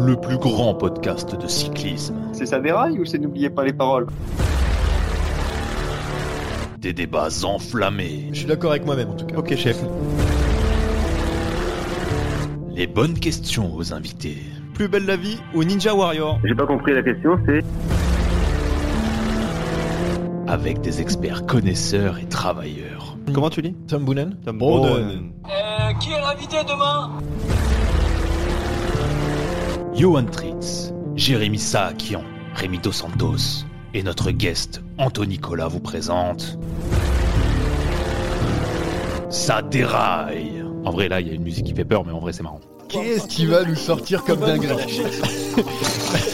Le plus grand podcast de cyclisme. C'est ça déraille ou c'est n'oubliez pas les paroles? Des débats enflammés. Je suis d'accord avec moi-même en tout cas. Ok chef. Les bonnes questions aux invités. Plus belle la vie ou Ninja Warrior J'ai pas compris la question, c'est? Avec des experts connaisseurs et travailleurs. Comment tu dis? Tom Boonen Tom Boonen. qui est l'invité demain? Johan Tritz, Jérémy Saakian, Rémi Dos Santos et notre guest Anthony Nicolas vous présente. Ça déraille En vrai, là, il y a une musique qui fait peur, mais en vrai, c'est marrant. Qu'est-ce qui va nous sortir comme dingue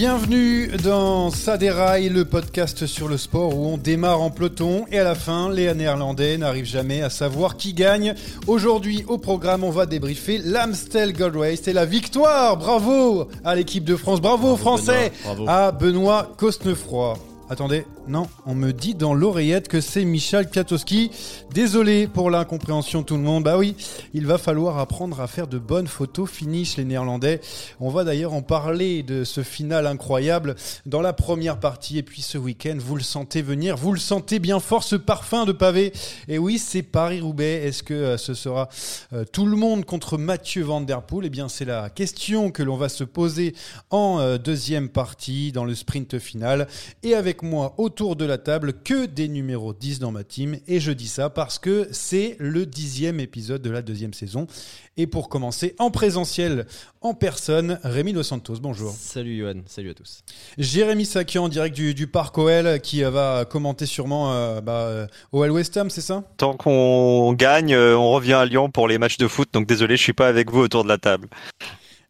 Bienvenue dans Saderail, le podcast sur le sport où on démarre en peloton et à la fin, les Néerlandais n'arrivent jamais à savoir qui gagne. Aujourd'hui, au programme, on va débriefer l'Amstel Gold Race et la victoire. Bravo à l'équipe de France, bravo, aux Français, à Benoît Cosnefroy. Attendez, non, on me dit dans l'oreillette que c'est Michel Kwiatkowski. Désolé pour l'incompréhension tout le monde. Bah oui, il va falloir apprendre à faire de bonnes photos finish les Néerlandais. On va d'ailleurs en parler de ce final incroyable dans la première partie et puis ce week-end, vous le sentez venir, vous le sentez bien fort ce parfum de pavé. Et oui, c'est Paris-Roubaix. Est-ce que euh, ce sera euh, tout le monde contre Mathieu Van Der Poel? Eh bien, c'est la question que l'on va se poser en euh, deuxième partie dans le sprint final et avec moi autour de la table que des numéros 10 dans ma team. Et je dis ça parce que c'est le dixième épisode de la deuxième saison. Et pour commencer, en présentiel, en personne, Rémi Dos Santos, bonjour. Salut Johan, salut à tous. Jérémy Sakian en direct du, du Parc OL qui euh, va commenter sûrement euh, bah, euh, OL West Ham, c'est ça? Tant qu'on gagne, euh, on revient à Lyon pour les matchs de foot. Donc désolé, je suis pas avec vous autour de la table.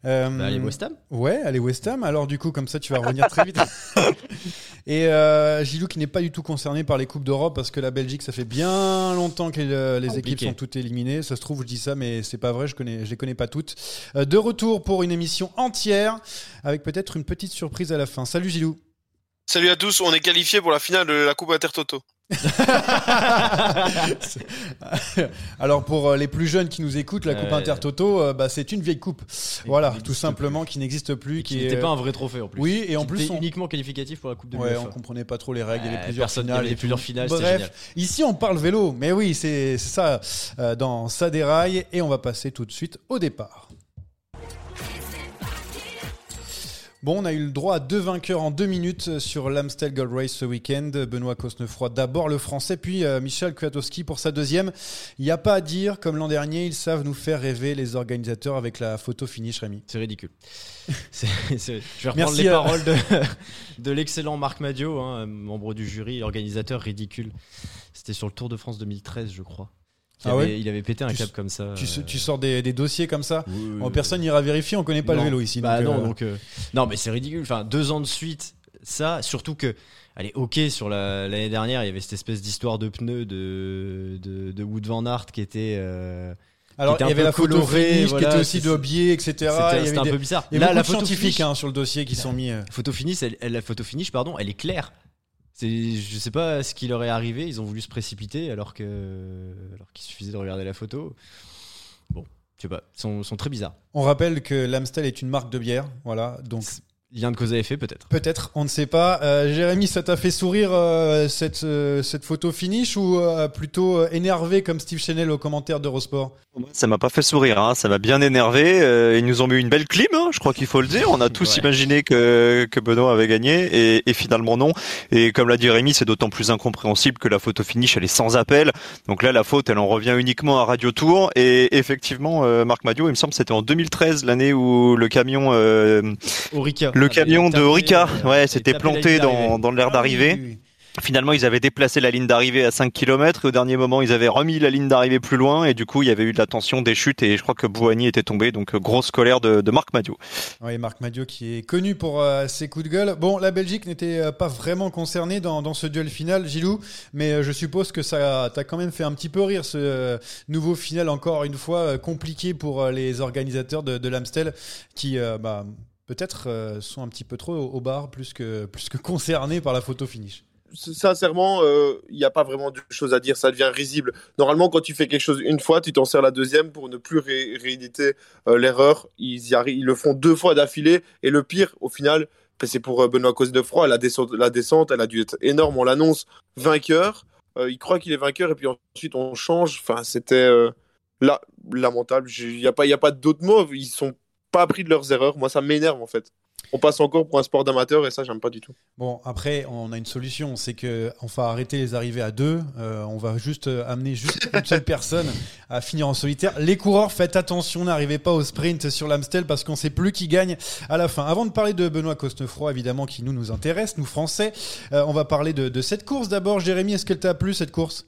Euh, Bah, allez, West Ham Ouais, allez West Ham. Alors du coup, comme ça, tu vas revenir très vite. Et euh, Gilou qui n'est pas du tout concerné par les coupes d'Europe parce que la Belgique, ça fait bien longtemps que les équipes sont toutes éliminées. Ça se trouve, je dis ça, mais c'est pas vrai. Je connais, je les connais pas toutes. Euh, de retour pour une émission entière avec peut-être une petite surprise à la fin. Salut Gilou. Salut à tous, on est qualifié pour la finale de la Coupe Intertoto. Alors pour euh, les plus jeunes qui nous écoutent, la Coupe Euh, Intertoto, bah, c'est une vieille coupe. Voilà, tout simplement qui n'existe plus. Qui Qui n'était est... pas un vrai trophée en plus. Oui, et en plus, on- uniquement qualificatif pour la Coupe de Ouais, on comprenait pas trop les règles, il y avait Ouais, plusieurs personne- il y finales. avait et plusieurs finales, génial. Bref, ici on parle vélo, mais oui, c'est c'est ça euh, dans Ça déraille et on va passer tout de suite au départ. Bon, on a eu le droit à deux vainqueurs en deux minutes sur l'Amstel Gold Race ce week-end. Benoît Cosnefroy, d'abord le français, puis euh, Michel Kwiatkowski pour sa deuxième. Il n'y a pas à dire, comme l'an dernier, ils savent nous faire rêver les organisateurs avec la photo finish, Rémi. C'est ridicule. Je vais reprendre Merci les à- paroles de, de l'excellent Marc Madio, hein, membre du jury, organisateur ridicule. C'était sur le Tour de France 2013, je crois. Il, Ah avait, ouais il avait pété un Tu- câble comme ça. Tu, euh, tu sors des, des dossiers comme ça oui, oui. Personne n'ira vérifier, on connaît pas Non. le vélo ici. Bah donc, non, euh, donc, euh, non, mais c'est ridicule. Enfin, deux ans de suite, ça, surtout que, allez, ok, sur la- l'année dernière, il y avait cette espèce d'histoire de pneus de, de, de Wood Van Aert qui était. euh, Alors, qui il était y un avait la photo finish voilà, qui était aussi de biais, etc. C'était un des- peu bizarre. Il y a Là, la photo scientifiques finish- hein, sur le dossier qui sont mis. euh. photo finish, elle, elle- la photo finish, pardon, elle est claire. Je sais pas ce qui leur est arrivé. Ils ont voulu se précipiter alors que, alors qu'il suffisait de regarder la photo. Bon, je sais pas, ils sont, sont très bizarres. On rappelle que l'Amstel est une marque de bière, voilà. Donc Lien de cause à effet peut-être. peut-être, on ne sait pas. Euh, Jérémy, ça t'a fait sourire euh, cette euh, cette photo finish ou euh, plutôt euh, énervé comme Steve Chanel au commentaire d'Eurosport? Ça m'a pas fait sourire, hein. ça m'a bien énervé. Euh, ils nous ont mis une belle clim, hein, je crois qu'il faut le dire. On a tous Ouais. imaginé que, que Benoît avait gagné et, et finalement non. Et comme l'a dit Rémi, c'est d'autant plus incompréhensible que la photo finish elle est sans appel. Donc là, la faute, elle en revient uniquement à Radio Tour. Et effectivement, euh, Marc Madio, il me semble, que c'était en 2013, l'année où le camion, euh, Orica. Le camion de Orica, euh, ouais, s'était planté dans, dans l'air Ah d'arrivée. oui, oui, oui. Finalement, ils avaient déplacé la ligne d'arrivée à 5 km et au dernier moment, ils avaient remis la ligne d'arrivée plus loin et du coup, il y avait eu de la tension, des chutes et je crois que Bouhanni était tombé. Donc, euh, grosse colère de, de Marc Madio. Oui, Marc Madio qui est connu pour euh, ses coups de gueule. Bon, la Belgique n'était pas vraiment concernée dans, dans ce duel final, Gilou, mais je suppose que ça t'a quand même fait un petit peu rire ce euh, nouveau final, encore une fois, euh, compliqué pour les organisateurs de, de l'Amstel qui, bah, peut-être, euh, sont un petit peu trop au, bar, plus que, plus que concernés par la photo finish. sincèrement, euh, il n'y a pas vraiment de choses à dire, ça devient risible. Normalement, quand tu fais quelque chose une fois, tu t'en sers la deuxième pour ne plus ré- rééditer euh, l'erreur. Ils, ils le font deux fois d'affilée. Et le pire, au final, ben, c'est pour euh, Benoît Cosnefroy. La descente, la descente, elle a dû être énorme. On l'annonce vainqueur. Euh, il croit qu'il est vainqueur et puis ensuite on change. Enfin, c'était euh, la- lamentable. Il n'y a pas, a pas d'autres mots. Ils sont pas appris de leurs erreurs. Moi, ça m'énerve en fait. On passe encore pour un sport d'amateur et ça, j'aime pas du tout. Bon, après, on a une solution, c'est que on va arrêter les arrivées à deux. Euh, on va juste euh, amener juste une seule personne à finir en solitaire. Les coureurs, faites attention, n'arrivez pas au sprint sur l'Amstel parce qu'on sait plus qui gagne à la fin. Avant de parler de Benoît Cosnefroy, évidemment, qui nous nous intéresse, nous Français, euh, on va parler de, de cette course d'abord. Jérémy, est-ce qu'elle t'a plu cette course?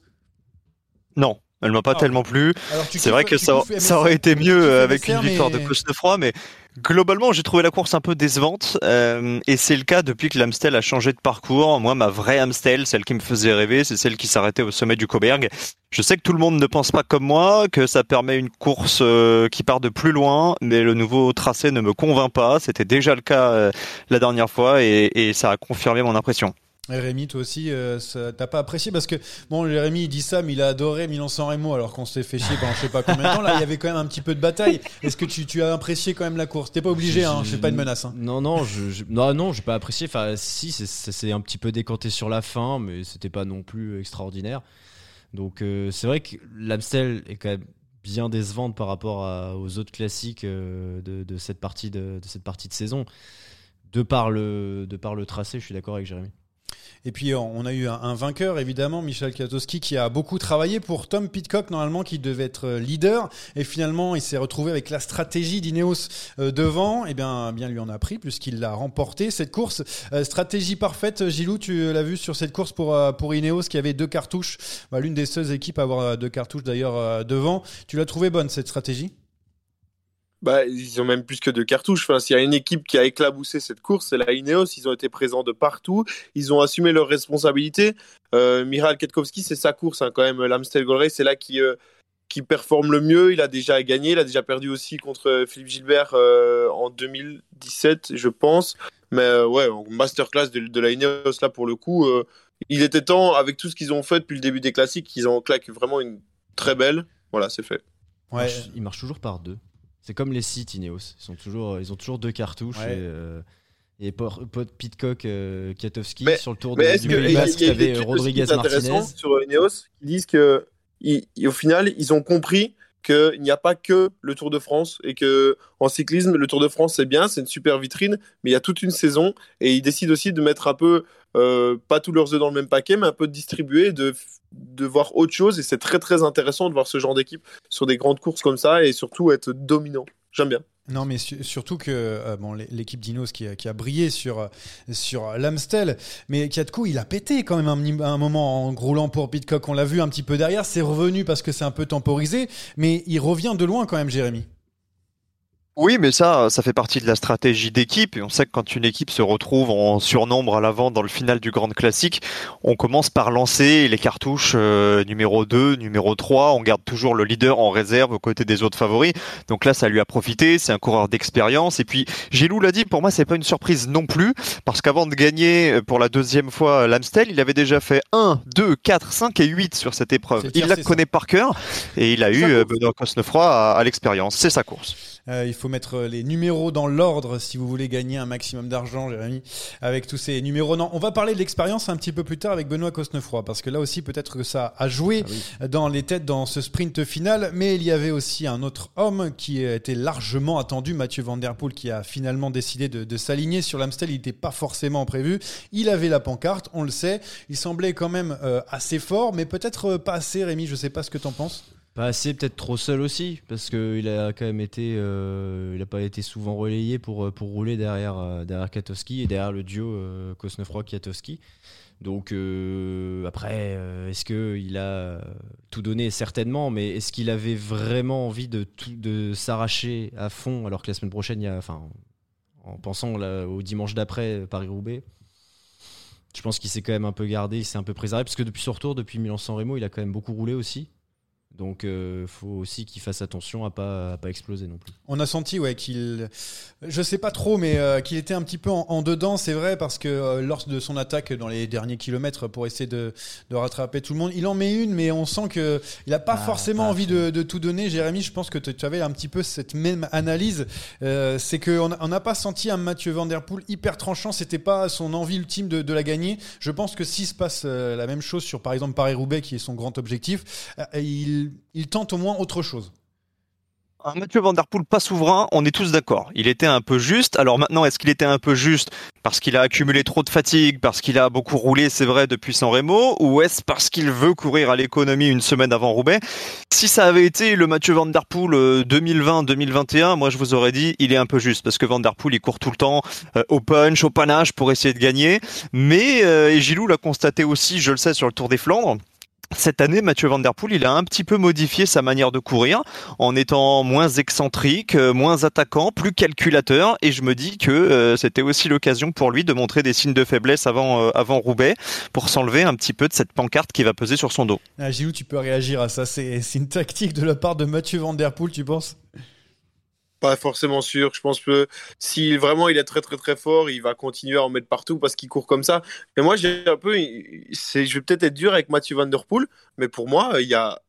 Non, elle m'a pas Ah, tellement plu. C'est vrai que ça, aurait été mieux avec MSR, une victoire mais- de Cosnefroy, mais globalement, j'ai trouvé la course un peu décevante. euh, et c'est le cas depuis que l'Amstel a changé de parcours. Moi, ma vraie Amstel, celle qui me faisait rêver, c'est celle qui s'arrêtait au sommet du Coberg. Je sais que tout le monde ne pense pas comme moi, que ça permet une course euh, qui part de plus loin, mais le nouveau tracé ne me convainc pas. C'était déjà le cas euh, la dernière fois et, et ça a confirmé mon impression. Rémi, toi aussi, euh, ça- t'as pas apprécié parce que bon, Jérémy il dit ça, mais il a adoré Milan-San Remo alors qu'on s'est fait chier pendant je sais pas combien de temps. Là, il y avait quand même un petit peu de bataille. Est-ce que tu, tu as apprécié quand même la course? T'es pas obligé, hein, c'est pas une menace. Hein. Non, non, je, je- non, non, j'ai pas apprécié. Enfin, si, c'est- un petit peu décanté sur la fin, mais c'était pas non plus extraordinaire. Donc, euh, c'est vrai que l'Amstel est quand même bien décevante par rapport à- aux autres classiques euh, de, de cette partie de, de cette partie de saison. De par le, de par le tracé, je suis d'accord avec Jérémy. Et puis on a eu un, vainqueur évidemment, Michel Katowski, qui a beaucoup travaillé pour Tom Pitcock normalement qui devait être euh, leader et finalement il s'est retrouvé avec la stratégie d'Ineos euh, devant. Et bien, bien lui en a pris puisqu'il l'a remporté cette course. Euh, stratégie parfaite, Gilou, tu l'as vu sur cette course pour euh, pour Ineos qui avait deux cartouches, Bah, l'une des seules équipes à avoir euh, deux cartouches d'ailleurs euh, devant. Tu l'as trouvé bonne cette stratégie? Bah, ils ont même plus que deux cartouches. Enfin, s'il y a une équipe qui a éclaboussé cette course, c'est la Ineos. Ils ont été présents de partout. Ils ont assumé leurs responsabilités. Euh, Miral Ketkowski, c'est sa course hein, quand même. L'Amstel Gold Race, c'est là qui, euh, qui performe le mieux. Il a déjà gagné. Il a déjà perdu aussi contre euh, Philippe Gilbert euh, en 2017, je pense. Mais euh, ouais, masterclass de, de la Ineos, là, pour le coup, euh, il était temps, avec tout ce qu'ils ont fait depuis le début des classiques, qu'ils en claquent vraiment une très belle. Voilà, c'est fait. Il marche toujours par deux. C'est comme les sites Ineos. Ils, sont toujours, ils ont toujours deux cartouches. Ouais. Et, euh, et Pitcock, euh, Katowski Mais- sur le tour de, du que Pays y Basque, il y a une t'avais étude aussi Rodriguez Martinez. sur Ineos? Qui disent que ils- au final ils ont compris qu'il n'y a pas que le Tour de France et que en cyclisme le Tour de France c'est bien, c'est une super vitrine, mais il y a toute une saison et ils décident aussi de mettre un peu euh, pas tous leurs œufs dans le même paquet, mais un peu de distribuer, de de voir autre chose et c'est très très intéressant de voir ce genre d'équipe sur des grandes courses comme ça et surtout être dominant. J'aime bien. Non, mais su- surtout que euh, bon, l'é- l'équipe d'Ineos qui, a- qui a brillé sur, euh, sur l'Amstel, mais Kiatko, il a pété quand même un, moment en roulant pour Pitcock. On l'a vu un petit peu derrière, c'est revenu parce que c'est un peu temporisé, mais il revient de loin quand même, Jérémy. Oui, mais ça, ça fait partie de la stratégie d'équipe. Et on sait que quand une équipe se retrouve en surnombre à l'avant dans le final du Grand Classique, on commence par lancer les cartouches euh, numéro 2, numéro 3. On garde toujours le leader en réserve aux côtés des autres favoris. Donc là, ça lui a profité. C'est un coureur d'expérience. Et puis, Gilou l'a dit, pour moi, c'est pas une surprise non plus. Parce qu'avant de gagner euh, pour la deuxième fois l'Amstel, il avait déjà fait 1, 2, 4, 5 et 8 sur cette épreuve. Il la connaît par cœur. Et il a eu euh, Benoît Cosnefroy à, à l'expérience. C'est sa course. Euh, il faut mettre les numéros dans l'ordre si vous voulez gagner un maximum d'argent, Jérémy, avec tous ces numéros. Non, on va parler de l'expérience un petit peu plus tard avec Benoît Cosnefroy, parce que là aussi, peut-être que ça a joué Ah dans les têtes dans ce sprint final. Mais il y avait aussi un autre homme qui était largement attendu, Mathieu Van Der Poel, qui a finalement décidé de, de s'aligner sur l'Amstel. Il n'était pas forcément prévu. Il avait la pancarte, on le sait. Il semblait quand même euh, assez fort, mais peut-être euh, pas assez, Rémi. Je sais pas ce que tu en penses. Pas assez, peut-être trop seul aussi, parce qu'il a quand même été, euh, il n'a pas été souvent relayé pour, pour rouler derrière, euh, derrière Katowski et derrière le duo euh, Kosnefroy-Katowski. Donc euh, après, euh, est-ce qu'il a tout donné? Certainement, mais est-ce qu'il avait vraiment envie de, de s'arracher à fond alors que la semaine prochaine, y a, en pensant au dimanche d'après Paris-Roubaix je pense qu'il s'est quand même un peu gardé, il s'est un peu préservé, parce que depuis son retour, depuis Milan-San Remo, il a quand même beaucoup roulé aussi. Donc, il euh, faut aussi qu'il fasse attention à pas à pas exploser non plus. On a senti, ouais, qu'il, je sais pas trop, mais euh, qu'il était un petit peu en, en dedans, c'est vrai, parce que euh, lors de son attaque dans les derniers kilomètres pour essayer de, de, rattraper tout le monde, il en met une, mais on sent que il a pas ah, forcément pas envie de, de, tout donner. Jérémy, je pense que tu avais un petit peu cette même analyse. Euh, c'est qu'on n'a pas senti un Mathieu Van Der Poel hyper tranchant. C'était pas son envie ultime de, de la gagner. Je pense que s'il se passe euh, la même chose sur, par exemple, Paris-Roubaix, qui est son grand objectif, il il tente au moins autre chose. Un Mathieu Van Der Poel pas souverain, on est tous d'accord. Il était un peu juste. Alors maintenant, est-ce qu'il était un peu juste parce qu'il a accumulé trop de fatigue, parce qu'il a beaucoup roulé, c'est vrai, depuis San Remo, ou est-ce parce qu'il veut courir à l'économie une semaine avant Roubaix? Si ça avait été le Mathieu Van Der Poel 2020-2021, moi je vous aurais dit, il est un peu juste, parce que Van Der Poel, il court tout le temps euh, au punch, au panache pour essayer de gagner. Mais, euh, et Gilou l'a constaté aussi, je le sais, sur le Tour des Flandres, cette année, Mathieu Van il a un petit peu modifié sa manière de courir en étant moins excentrique, moins attaquant, plus calculateur. Et je me dis que euh, c'était aussi l'occasion pour lui de montrer des signes de faiblesse avant, euh, avant Roubaix pour s'enlever un petit peu de cette pancarte qui va peser sur son dos. Ah, Gilou, tu peux réagir à ça. C'est une tactique de la part de Mathieu Van tu penses? Pas forcément sûr. Je pense que si vraiment il est très très très fort, il va continuer à en mettre partout parce qu'il court comme ça. Mais moi, j'ai un peu, c'est, je vais peut-être être dur avec Mathieu Van Der Poel, mais pour moi, il y a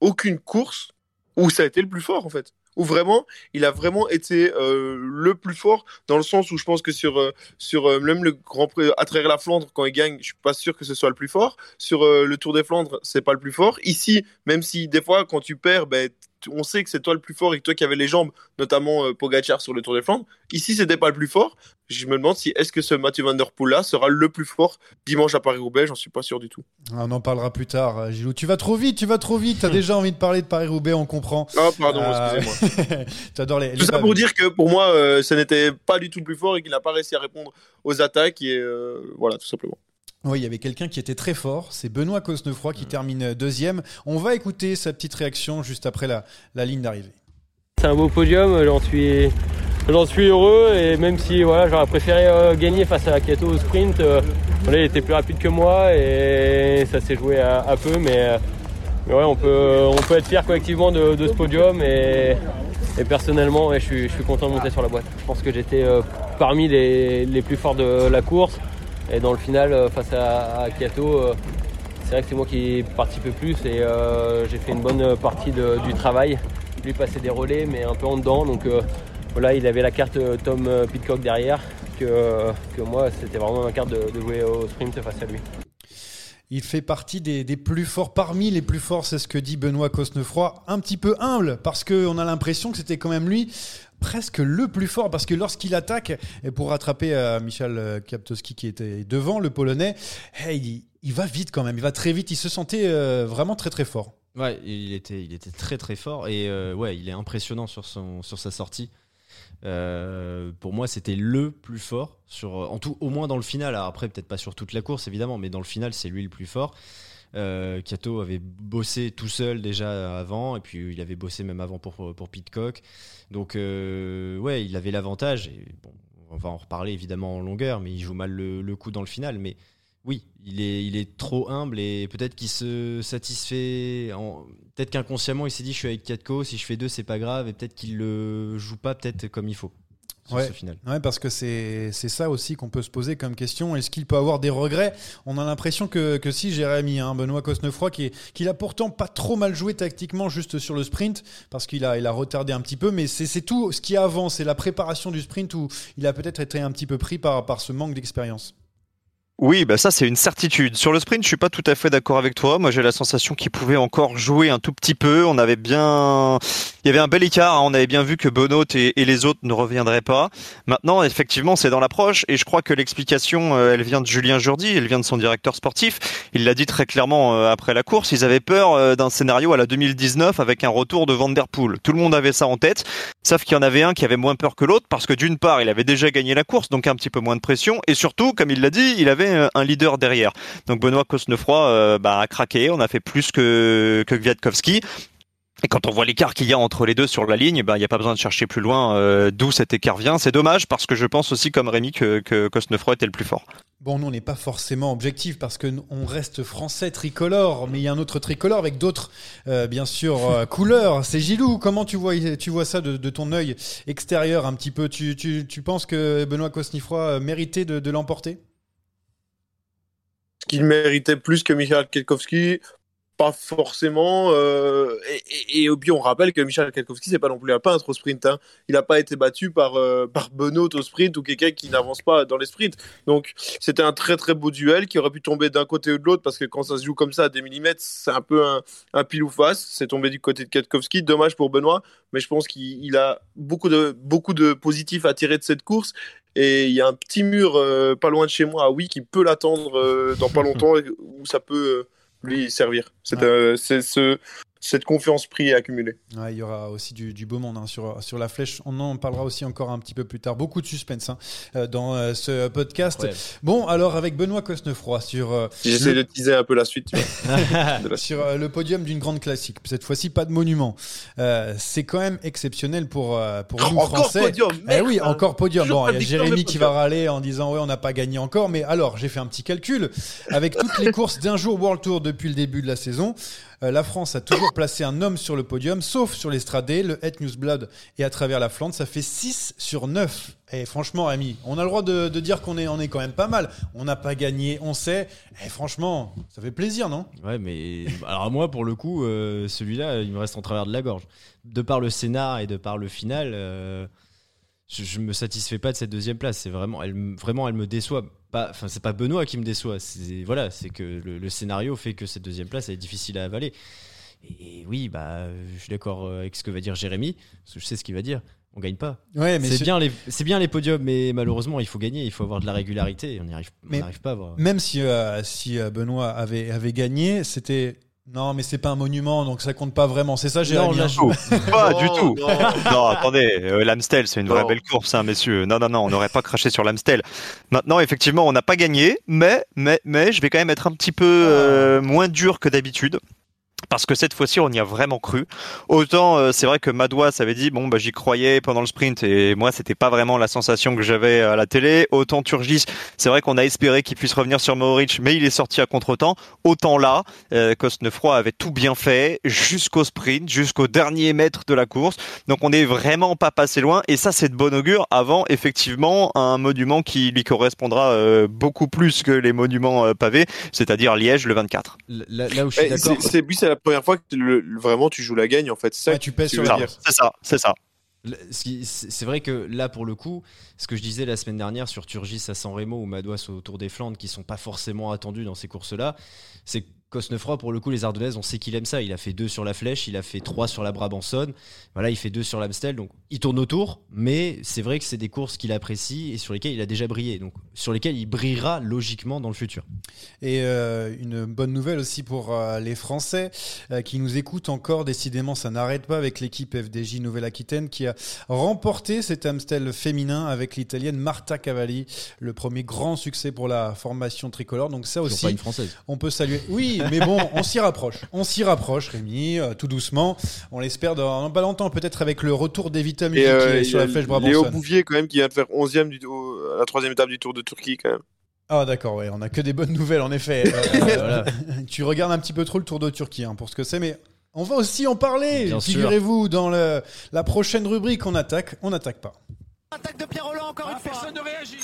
aucune course où ça a été le plus fort en fait. Où vraiment, il a vraiment été euh, le plus fort dans le sens où je pense que sur euh, sur euh, même le Grand Prix à travers la Flandre quand il gagne, je suis pas sûr que ce soit le plus fort. Sur le Tour des Flandres, c'est pas le plus fort. Ici, même si des fois quand tu perds, ben on sait que c'est toi le plus fort et que toi qui avais les jambes, notamment euh, Pogacar sur le Tour des Flandres. Ici, c'était pas le plus fort. Je me demande si est-ce que ce Mathieu Van Der Poel là sera le plus fort dimanche à Paris-Roubaix? J'en suis pas sûr du tout. On en parlera plus tard, Gilou. Tu vas trop vite, tu vas trop vite. T'as déjà envie de parler de Paris-Roubaix, on comprend. Ah, pardon, euh... excusez-moi. tu adores les. Tout ça pour dire que pour moi, euh, ce n'était pas du tout le plus fort et qu'il n'a pas réussi à répondre aux attaques. Et euh, voilà, tout simplement. Oui, il y avait quelqu'un qui était très fort, c'est Benoît Cosnefroy qui termine deuxième. On va écouter sa petite réaction juste après la, la ligne d'arrivée. C'est un beau podium, j'en suis, j'en suis heureux et même si voilà, j'aurais préféré euh, gagner face à Kato au sprint, euh, voilà, il était plus rapide que moi et ça s'est joué à, à peu, mais, mais, ouais, on peut, on peut être fier collectivement de, de ce podium et, et personnellement, ouais, je, suis, je suis content de monter sur la boîte. Je pense que j'étais euh, parmi les, les plus forts de la course. Et dans le final, euh, face à, à euh, c'est vrai que c'est moi qui participe plus et euh, j'ai fait une bonne partie du travail. Lui passait des relais, mais un peu en dedans. Donc voilà, il avait la carte Tom Pitcock derrière, que, que moi, c'était vraiment ma carte de, de, jouer au sprint face à lui. Il fait partie des, plus forts, parmi les plus forts, c'est ce que dit Benoît Cosnefroy, un petit peu humble, parce qu'on a l'impression que c'était quand même lui presque le plus fort parce que lorsqu'il attaque et pour rattraper euh, Michal Kaptowski qui était devant le polonais hey, il, il, va vite quand même il va très vite il se sentait euh, vraiment très très fort. Ouais il était il était très très fort et euh, ouais il est impressionnant sur son sur sa sortie euh, pour moi, c'était le plus fort sur, en tout, au moins dans le final. Après, peut-être pas sur toute la course évidemment, mais dans le final, c'est lui le plus fort. Euh, Kato avait bossé tout seul déjà avant, et puis il avait bossé même avant pour, pour Pitcock. Donc, euh, ouais, il avait l'avantage. Bon, on va en reparler évidemment en longueur, mais il joue mal le, le coup dans le final. Mais oui, il est, il est trop humble et peut-être qu'il se satisfait. En... Peut-être qu'inconsciemment, il s'est dit je suis avec Katko, si je fais deux, c'est pas grave, et peut-être qu'il le joue pas peut-être comme il faut. sur Ouais. ce final. Ouais, parce que c'est c'est ça aussi qu'on peut se poser comme question. Est-ce qu'il peut avoir des regrets? On a l'impression que, que si Jérémy, hein, Benoît Cosnefroy, qui, a pourtant pas trop mal joué tactiquement juste sur le sprint, parce qu'il a, il a retardé un petit peu, mais c'est tout ce qui avant, c'est la préparation du sprint où il a peut-être été un petit peu pris par, par ce manque d'expérience. Oui, bah ça c'est une certitude. Sur le sprint, je suis pas tout à fait d'accord avec toi. Moi, j'ai la sensation qu'il pouvait encore jouer un tout petit peu. On avait bien, il y avait un bel écart. hein. On avait bien vu que Benoît et, les autres ne reviendraient pas. Maintenant, effectivement, c'est dans l'approche et je crois que l'explication, euh, elle vient de Julien Jourdi, elle vient de son directeur sportif. Il l'a dit très clairement euh, après la course. Ils avaient peur euh, d'un scénario à la 2019 avec un retour de Van Der Poel. Tout le monde avait ça en tête, sauf qu'il y en avait un qui avait moins peur que l'autre parce que d'une part, il avait déjà gagné la course, donc un petit peu moins de pression, et surtout, comme il l'a dit, il avait euh, un leader derrière. Donc Benoît Cosnefroy euh, bah, a craqué, on a fait plus que, que Kwiatkowski. Et quand on voit l'écart qu'il y a entre les deux sur la ligne, bah, il n'y a pas besoin de chercher plus loin euh, d'où cet écart vient. C'est dommage parce que je pense aussi comme Rémi que, que Cosnefroy était le plus fort. Bon, nous, on n'est pas forcément objectif parce que on reste français tricolore, mais il y a un autre tricolore avec d'autres, euh, bien sûr, euh, couleurs. C'est Gilou. Comment tu vois, tu vois ça de, de ton œil extérieur un petit peu? Tu, tu, tu penses que Benoît Cosnefroy méritait de, de l'emporter? Qu'il méritait plus que Michael Kwiatkowski pas forcément. euh, et, et, et puis on rappelle que Michel Kwiatkowski c'est pas non plus un peintre au sprint. Hein. Il n'a pas été battu par euh, par Benoît au sprint ou quelqu'un qui n'avance pas dans les sprints. Donc c'était un très très beau duel qui aurait pu tomber d'un côté ou de l'autre parce que quand ça se joue comme ça à des millimètres, c'est un peu un, un pile ou face. C'est tombé du côté de Kwiatkowski. Dommage pour Benoît, mais je pense qu'il il a beaucoup de beaucoup de positifs à tirer de cette course. Et il y a un petit mur euh, pas loin de chez moi, à oui, qui peut l'attendre euh, dans pas longtemps où ça peut euh, lui servir. C'est c'est ce, cette confiance prise et accumulée. Ouais, il y aura aussi du, du beau monde hein, sur, sur la flèche. On en parlera aussi encore un petit peu plus tard. Beaucoup de suspense hein, euh, dans euh, ce podcast. Ouais. Bon, alors avec Benoît Cosnefroy sur, euh, J'essaie le, de teaser un peu la suite. tu vois. Sur euh, le podium d'une grande classique. Cette fois-ci, pas de monument. Euh, c'est quand même exceptionnel pour, euh, pour nous Encore Français. podium, Eh oui, hein. encore podium. Bon, il y a Jérémy qui podium. va râler en disant ouais, on n'a pas gagné encore. Mais alors, j'ai fait un petit calcul. Avec toutes les courses d'un jour World Tour depuis le début de la saison, euh, la France a toujours placé un homme sur le podium, sauf sur l'Estradé, le Het Newsblad et à travers la Flandre. Ça fait 6 sur 9. Et franchement, Ami, on a le droit de, dire qu'on est, on est quand même pas mal. On n'a pas gagné, on sait. Et franchement, ça fait plaisir, non? Ouais, mais alors moi, pour le coup, euh, celui-là, il me reste en travers de la gorge. De par le scénar et de par le final, euh, je, je me satisfais pas de cette deuxième place. C'est vraiment, vraiment, elle me déçoit. Pas, enfin, c'est pas Benoît qui me déçoit. C'est voilà, c'est que le, le scénario fait que cette deuxième place elle est difficile à avaler. Et, oui, bah, je suis d'accord avec ce que va dire Jérémy. Parce que je sais ce qu'il va dire. On gagne pas. Ouais, mais c'est bien les, c'est bien les podiums, mais malheureusement, il faut gagner. Il faut avoir de la régularité. On n'y arrive, on pas à avoir. Même si, euh, si euh, Benoît avait, avait gagné, c'était. Non, mais c'est pas un monument, donc ça compte pas vraiment. C'est ça, Jérémy. hein. je- Pas Non, du tout. non. Non, attendez, euh, l'Amstel, c'est une vraie Non. belle course, hein, messieurs. Non, non, non, on n'aurait pas craché sur l'Amstel. Maintenant, effectivement, on n'a pas gagné, mais, mais, mais, je vais quand même être un petit peu euh, moins dur que d'habitude. Parce que cette fois-ci, on y a vraiment cru. Autant, euh, c'est vrai que Madouas avait dit, bon, bah, j'y croyais pendant le sprint, et moi, c'était pas vraiment la sensation que j'avais à la télé. Autant Turgis, c'est vrai qu'on a espéré qu'il puisse revenir sur Mohoric, mais il est sorti à contre-temps. Autant là, euh, Cosnefroy avait tout bien fait jusqu'au sprint, jusqu'au dernier mètre de la course. Donc on n'est vraiment pas passé loin et ça c'est de bon augure avant effectivement un monument qui lui correspondra euh, beaucoup plus que les monuments euh, pavés, c'est-à-dire Liège le 24. Là, là où je suis d'accord. C'est c'est la première fois que le- le- vraiment tu joues la gagne en fait. C'est ça Ouais, tu pèses sur la. C'est ça, c'est ça. C'est vrai que là, pour le coup, ce que je disais la semaine dernière sur Turgis à San Remo ou Madouas au Tour des Flandres, qui sont pas forcément attendus dans ces courses-là, c'est que Cosnefroy, pour le coup, les Ardennaises, on sait qu'il aime ça. Il a fait deux sur la Flèche, il a fait trois sur la Brabançonne. Voilà, il fait deux sur l'Amstel. Donc, il tourne autour, mais c'est vrai que c'est des courses qu'il apprécie et sur lesquelles il a déjà brillé. Donc, sur lesquelles il brillera logiquement dans le futur. Et euh, une bonne nouvelle aussi pour euh, les Français euh, qui nous écoutent encore. Décidément, ça n'arrête pas avec l'équipe FDJ Nouvelle-Aquitaine qui a remporté cet Amstel féminin avec l'italienne Marta Cavalli. Le premier grand succès pour la formation tricolore. Donc ça aussi, pas une Française. on peut saluer. Oui, mais bon, on s'y rapproche. On s'y rapproche, Rémi, euh, tout doucement. On l'espère dans pas longtemps, peut-être avec le retour d'Evita Music Et euh, qui est il sur la flèche Léo Brabançonne. Bouvier, quand même, qui vient de faire 11ème du, au- à la troisième étape du Tour de Turquie, quand même. Ah d'accord, ouais, on a que des bonnes nouvelles en effet. Euh, Voilà. tu regardes un petit peu trop le Tour de Turquie hein, pour ce que c'est, mais on va aussi en parler. Figurez-vous dans le- la prochaine rubrique, on attaque, on n'attaque pas. Attaque de Pierre Roland encore une fois. Personne ne réagit.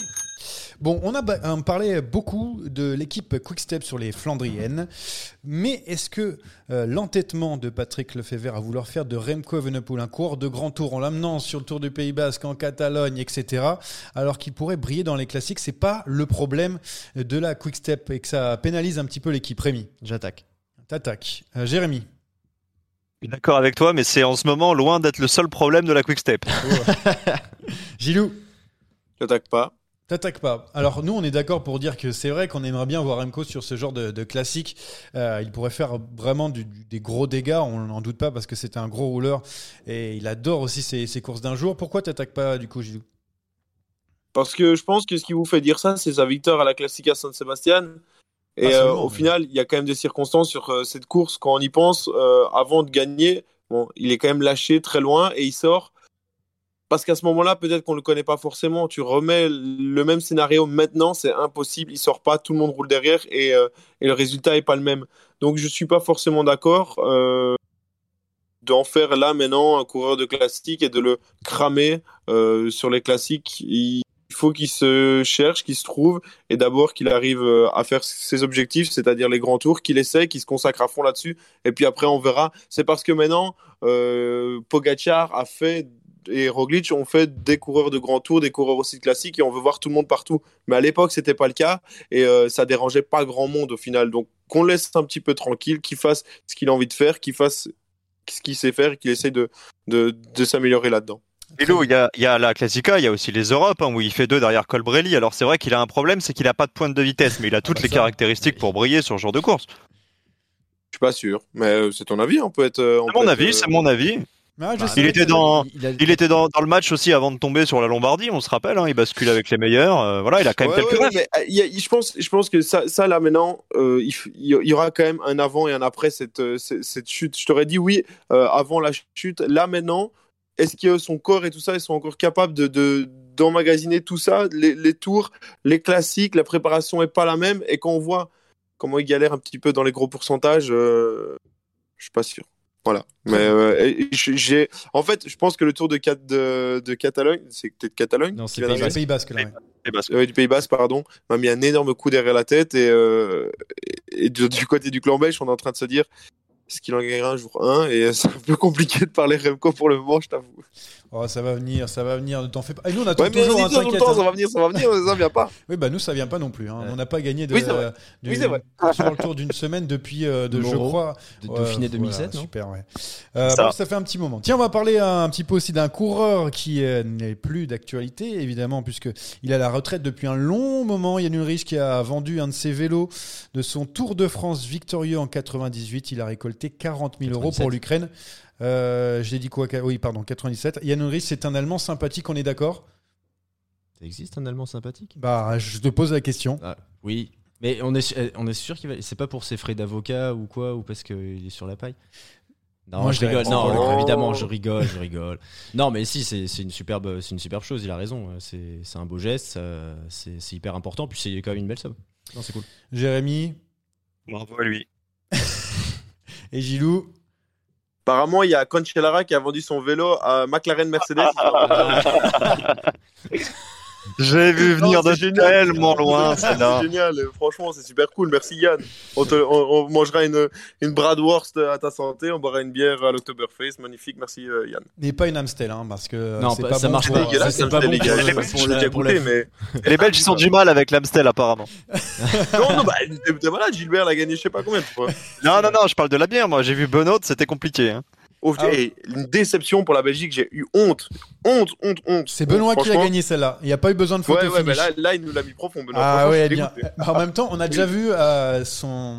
Bon, on a parlé beaucoup de l'équipe Quickstep sur les Flandriennes, mais est-ce que euh, l'entêtement de Patrick Lefebvre à vouloir faire de Remco Evenepoel un coureur de grand tour en l'amenant sur le Tour du Pays Basque, en Catalogne, etc., alors qu'il pourrait briller dans les classiques, c'est pas le problème de la Quickstep et que ça pénalise un petit peu l'équipe Rémi J'attaque. T'attaques. Euh, Jérémy Je suis d'accord avec toi, mais c'est en ce moment loin d'être le seul problème de la Quick Step. Gilou J'attaque pas. T'attaques pas. Alors nous, on est d'accord pour dire que c'est vrai qu'on aimerait bien voir Remco sur ce genre de, de classique. Euh, il pourrait faire vraiment du- du- des gros dégâts, on n'en doute pas, parce que c'est un gros rouleur et il adore aussi ses, ses courses d'un jour. Pourquoi t'attaques pas du coup, Gilou? Parce que je pense que ce qui vous fait dire ça, c'est sa victoire à la Classica San Sebastian. Et euh, au final, il y a quand même des circonstances sur euh, cette course. Quand on y pense, avant de gagner, bon, il est quand même lâché très loin et il sort. Parce qu'à ce moment-là, peut-être qu'on ne le connaît pas forcément. Tu remets le même scénario maintenant, c'est impossible. Il sort pas, tout le monde roule derrière et, euh, le résultat est pas le même. Donc je suis pas forcément d'accord euh, d'en faire là maintenant un coureur de classique et de le cramer euh, sur les classiques. Il faut qu'il se cherche, qu'il se trouve, et d'abord qu'il arrive à faire ses objectifs, c'est-à-dire les grands tours, qu'il essaie, qu'il se consacre à fond là-dessus, et puis après on verra. C'est parce que maintenant, Pogacar a fait et Roglic ont fait des coureurs de grands tours, des coureurs aussi classiques, et on veut voir tout le monde partout. Mais à l'époque, c'était pas le cas, et euh, ça dérangeait pas grand monde au final. Donc qu'on laisse un petit peu tranquille, qu'il fasse ce qu'il a envie de faire, qu'il fasse ce qu'il sait faire, et qu'il essaye de, de, de s'améliorer là-dedans. Hello, il y a, il y a la Classica, il y a aussi les Europes, hein, où il fait deux derrière Colbrelli. Alors c'est vrai qu'il a un problème, c'est qu'il a pas de pointe de vitesse, mais il a toutes bah les ça. caractéristiques pour briller sur ce genre de course. Je suis pas sûr, mais euh, c'est ton avis, on peut être. euh, on C'est peut mon être, avis, c'est mon avis. Ah, je Bah, sais Il était dans, Il a- il était dans, dans le match aussi avant de tomber sur la Lombardie, on se rappelle, hein, il bascule avec les meilleurs. euh, voilà, il a quand même Ouais, quelques ouais, mais, euh, a- je, pense, je pense que ça, ça là maintenant, euh, il, y aura quand même un avant et un après cette, cette, cette chute. Je t'aurais dit oui euh, avant la chute. Là maintenant, est-ce que son corps et tout ça, ils sont encore capables de, de- d'emmagasiner tout ça, les, les tours, les classiques, la préparation est pas la même? Et quand on voit comment il galère un petit peu dans les gros pourcentages, euh, je suis pas sûr. Voilà. Mais euh, j'ai, en fait, je pense que le Tour de, Cat- de, de Catalogne, c'est peut-être Catalogne. Non, c'est Pays le Pays Basque là. ouais. Et parce que- Ouais, du Pays Basque, pardon, m'a mis un énorme coup derrière la tête. Et, euh, et du, du côté du clan belge, on est en train de se dire est-ce qu'il en gagnera un jour un? Et c'est un peu compliqué de parler Remco pour le moment, je t'avoue. Oh, ça va venir, ça va venir, ne t'en fais pas. Et nous, on attend Ouais, toujours, hein, tout le t'inquiète. temps, hein. ça va venir, ça va venir, ça vient pas. Oui, bah nous, ça vient pas non plus. hein. Ouais. On n'a pas gagné de, Oui, c'est vrai. du- Oui, sur le tour d'une semaine depuis, euh, de, je crois, de Dauphiné voilà, 2007, non? Super, ouais. Euh, Ça. bon, ça fait un petit moment. Tiens, on va parler un, petit peu aussi d'un coureur qui euh, n'est plus d'actualité, évidemment, puisque il a la retraite depuis un long moment. Yann Ulrich qui a vendu un de ses vélos de son Tour de France victorieux en 98. Il a récolté 40 000 euros pour 97. l'Ukraine. Euh, J'ai dit quoi Oui, pardon, 97. Yann Ulrich, c'est un Allemand sympathique, on est d'accord? Ça existe un Allemand sympathique? Bah, je te pose la question. Ah, Oui. Mais on est, eh, on est sûr qu'il va. C'est pas pour ses frais d'avocat ou quoi Ou parce qu'il est sur la paille? Non, Moi, je je rigole. Non, Oh. évidemment, je rigole, je rigole. Non, mais si, c'est c'est une superbe, c'est une superbe chose. Il a raison. C'est c'est un beau geste. c'est hyper important. Puis c'est quand même une belle somme. Non, c'est cool. Jérémy? Bravo à lui. et Gilou? Apparemment, il y a Cancellara qui a vendu son vélo à McLaren Mercedes. J'ai vu Non, venir de génial. tellement loin, C'est génial, franchement, c'est super cool. Merci Yann. On, te- on- on mangera une, une bratwurst à ta santé, on boira une bière à l'Oktoberfest. Magnifique, merci euh, Yann. Et pas une Amstel, hein, parce que Non, c'est pas- pas ça bon marche pas. C'est dégueulasse, c'est pas bon pour dégueulasse. le- Je pour l'ai la- déjà pour la- goûté, mais. Et les Belges ils sont du mal avec l'Amstel apparemment. Non, non, bah, malade, Gilbert l'a gagné je sais pas combien de fois. Non, non, non, je parle de la bière, moi. J'ai vu Benoît, c'était compliqué. hein. Oh, Ah une déception pour la Belgique, j'ai eu honte. Honte, honte, honte. C'est Benoît qui a gagné celle-là. Il n'y a pas eu besoin de photo Ouais, là, là, il nous l'a mis profond, Benoît. Ah ouais, bien. En même temps, on a déjà vu euh, son,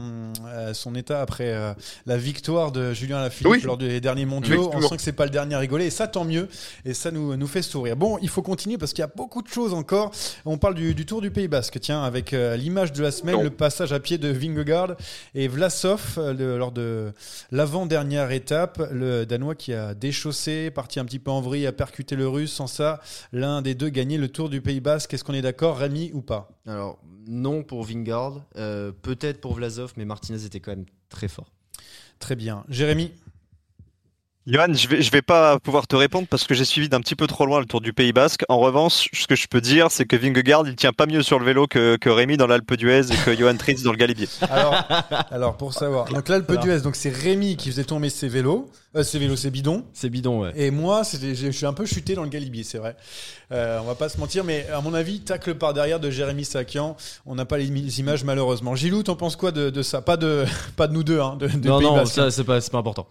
euh, son état après euh, la victoire de Julien Lafilippe Oui. lors des derniers mondiaux. On sent que c'est pas le dernier à rigoler et ça tant mieux. Et ça nous, nous fait sourire. Bon, il faut continuer parce qu'il y a beaucoup de choses encore. On parle du, du Tour du Pays Basque. Tiens, avec l'image de la semaine, Non. le passage à pied de Vingegaard et Vlasov le- lors de l'avant-dernière étape. Le Danois qui a déchaussé, parti un petit peu en vrille, a percuté le Russe. Sans ça, l'un des deux gagnait le Tour du Pays Basque. Est-ce qu'on est d'accord, Rémi ou pas? Alors, non pour Vingard, euh, peut-être pour Vlasov, mais Martinez était quand même très fort. Très bien. Jérémy? Johan, je vais, je vais pas pouvoir te répondre parce que j'ai suivi d'un petit peu trop loin le Tour du Pays Basque. En revanche, ce que je peux dire, c'est que Vingegaard, il tient pas mieux sur le vélo que, que Rémi dans l'Alpe d'Huez et que Johan Tritz dans le Galibier. Alors, alors pour savoir, donc l'Alpe d'Huez, donc c'est Rémi qui faisait tomber ses vélos, euh, ses vélos, ses bidons. C'est bidon, ouais. Et moi, je suis un peu chuté dans le galibier, c'est vrai. Euh, on va pas se mentir, mais à mon avis, tacle par derrière de Jérémy Sakian, on n'a pas les images malheureusement. Gilou, t'en penses quoi de, de ça? Pas de, pas de nous deux, hein, de, de non, Pays non, Basque. ça, c'est pas, c'est pas important.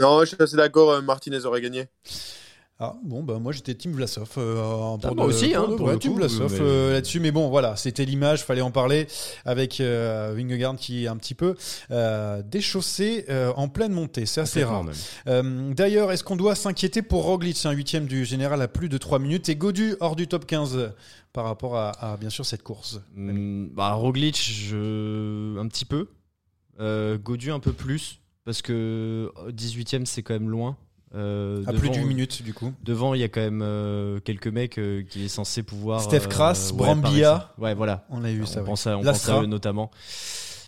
Non, je suis assez d'accord, euh, Martinez aurait gagné. Ah bon bah moi j'étais Team Vlasov euh, pour moi de- aussi, hein, de pour le Team Vlasov mais- euh, là-dessus mais bon voilà c'était l'image fallait en parler avec euh, Vingegaard qui est un petit peu euh, déchaussé euh, en pleine montée c'est assez rare. Euh, d'ailleurs est-ce qu'on doit s'inquiéter pour Roglic un huitième du général à plus de 3 minutes? Et Godu hors du top 15 par rapport à, à, bien sûr cette course Hmm, bah, Roglic, je... un petit peu. Euh, Godu un peu plus, parce que 18ème, c'est quand même loin. Euh, à devant- plus d'une minute du coup Devant, il y a quand même euh, quelques mecs euh, qui est censé pouvoir. Steph euh, Kras, ouais, Brambilla. Ouais, voilà. on a vu ça on ouais. pense à, on pense à eux notamment.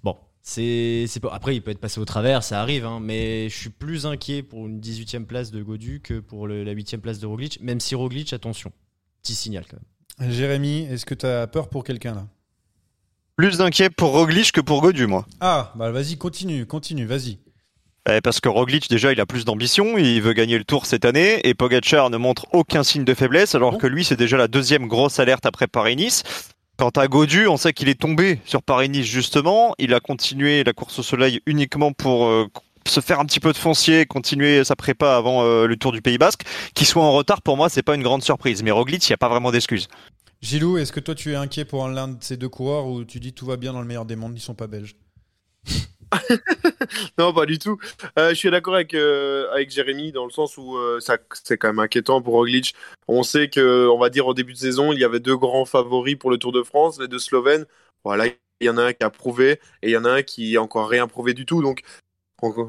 Bon, c'est c'est pas. Après, il peut être passé au travers, ça arrive, hein, mais je suis plus inquiet pour une 18ème place de Godu que pour le- la 8ème place de Roglic, même si Roglic, attention, petit signal quand même. Jérémy est-ce que tu as peur pour quelqu'un là? Plus inquiet pour Roglic que pour Godu, moi. ah bah vas-y continue continue vas-y Parce que Roglic, déjà, il a plus d'ambition, il veut gagner le tour cette année, et Pogacar ne montre aucun signe de faiblesse, alors que lui, c'est déjà la deuxième grosse alerte après Paris-Nice. Quant à Godu, on sait qu'il est tombé sur Paris-Nice, justement. Il a continué la course au soleil uniquement pour euh, se faire un petit peu de foncier, continuer sa prépa avant euh, le Tour du Pays Basque. Qu'il soit en retard, pour moi, c'est pas une grande surprise. Mais Roglic, il n'y a pas vraiment d'excuse. Gilou, est-ce que toi tu es inquiet pour l'un de ces deux coureurs ou tu dis tout va bien dans le meilleur des mondes, ils sont pas belges? Non, pas du tout. Euh, je suis d'accord avec, euh, avec Jérémy dans le sens où euh, ça, c'est quand même inquiétant pour Roglic. On sait que, on va dire, au début de saison, il y avait deux grands favoris pour le Tour de France, les deux Slovènes. Voilà, il y en a un qui a prouvé et il y en a un qui a encore rien prouvé du tout. Donc,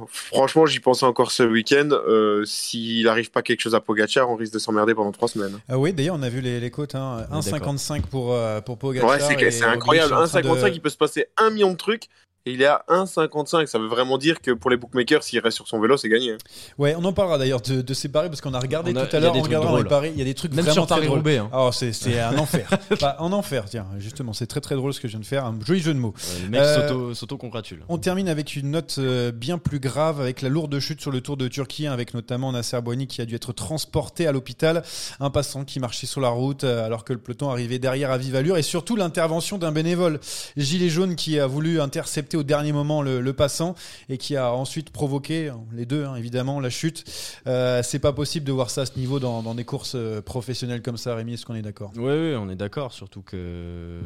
franchement, j'y pensais encore ce week-end. Euh, S'il n'arrive pas quelque chose à Pogacar, on risque de s'emmerder pendant trois semaines. Ah oui, d'ailleurs on a vu les, les cotes, hein. On est 1,55 pour, euh, pour Pogacar. Ouais, c'est, et c'est Roglic incroyable. en train de- 1,55, il peut se passer un million de trucs. Et il est à 1,55. Ça veut vraiment dire que pour les bookmakers, s'il reste sur son vélo, c'est gagné. Ouais, on en parlera d'ailleurs de, de ces paris parce qu'on a regardé On a- tout à l'heure trucs regardant les paris, il y a des trucs Même vraiment sur très drôles. Hein. Oh, c'est, c'est un enfer. Enfin, un enfer, tiens, justement, c'est très très drôle ce que je viens de faire, un joli jeu de mots. Ouais, le mec Euh, s'auto- s'auto-congratule. On termine avec une note euh, bien plus grave, avec la lourde chute sur le Tour de Turquie, hein, avec notamment Nasser Boigny qui a dû être transporté à l'hôpital, un passant qui marchait sur la route euh, alors que le peloton arrivait derrière à vive allure, et surtout l'intervention d'un bénévole, Gilet jaune, qui a voulu intercepter au dernier moment le, le passant et qui a ensuite provoqué, les deux hein, évidemment, la chute. Euh, c'est pas possible de voir ça à ce niveau dans, dans des courses euh, professionnelles comme ça, Rémi, est-ce qu'on est d'accord? Oui, oui, on est d'accord, surtout que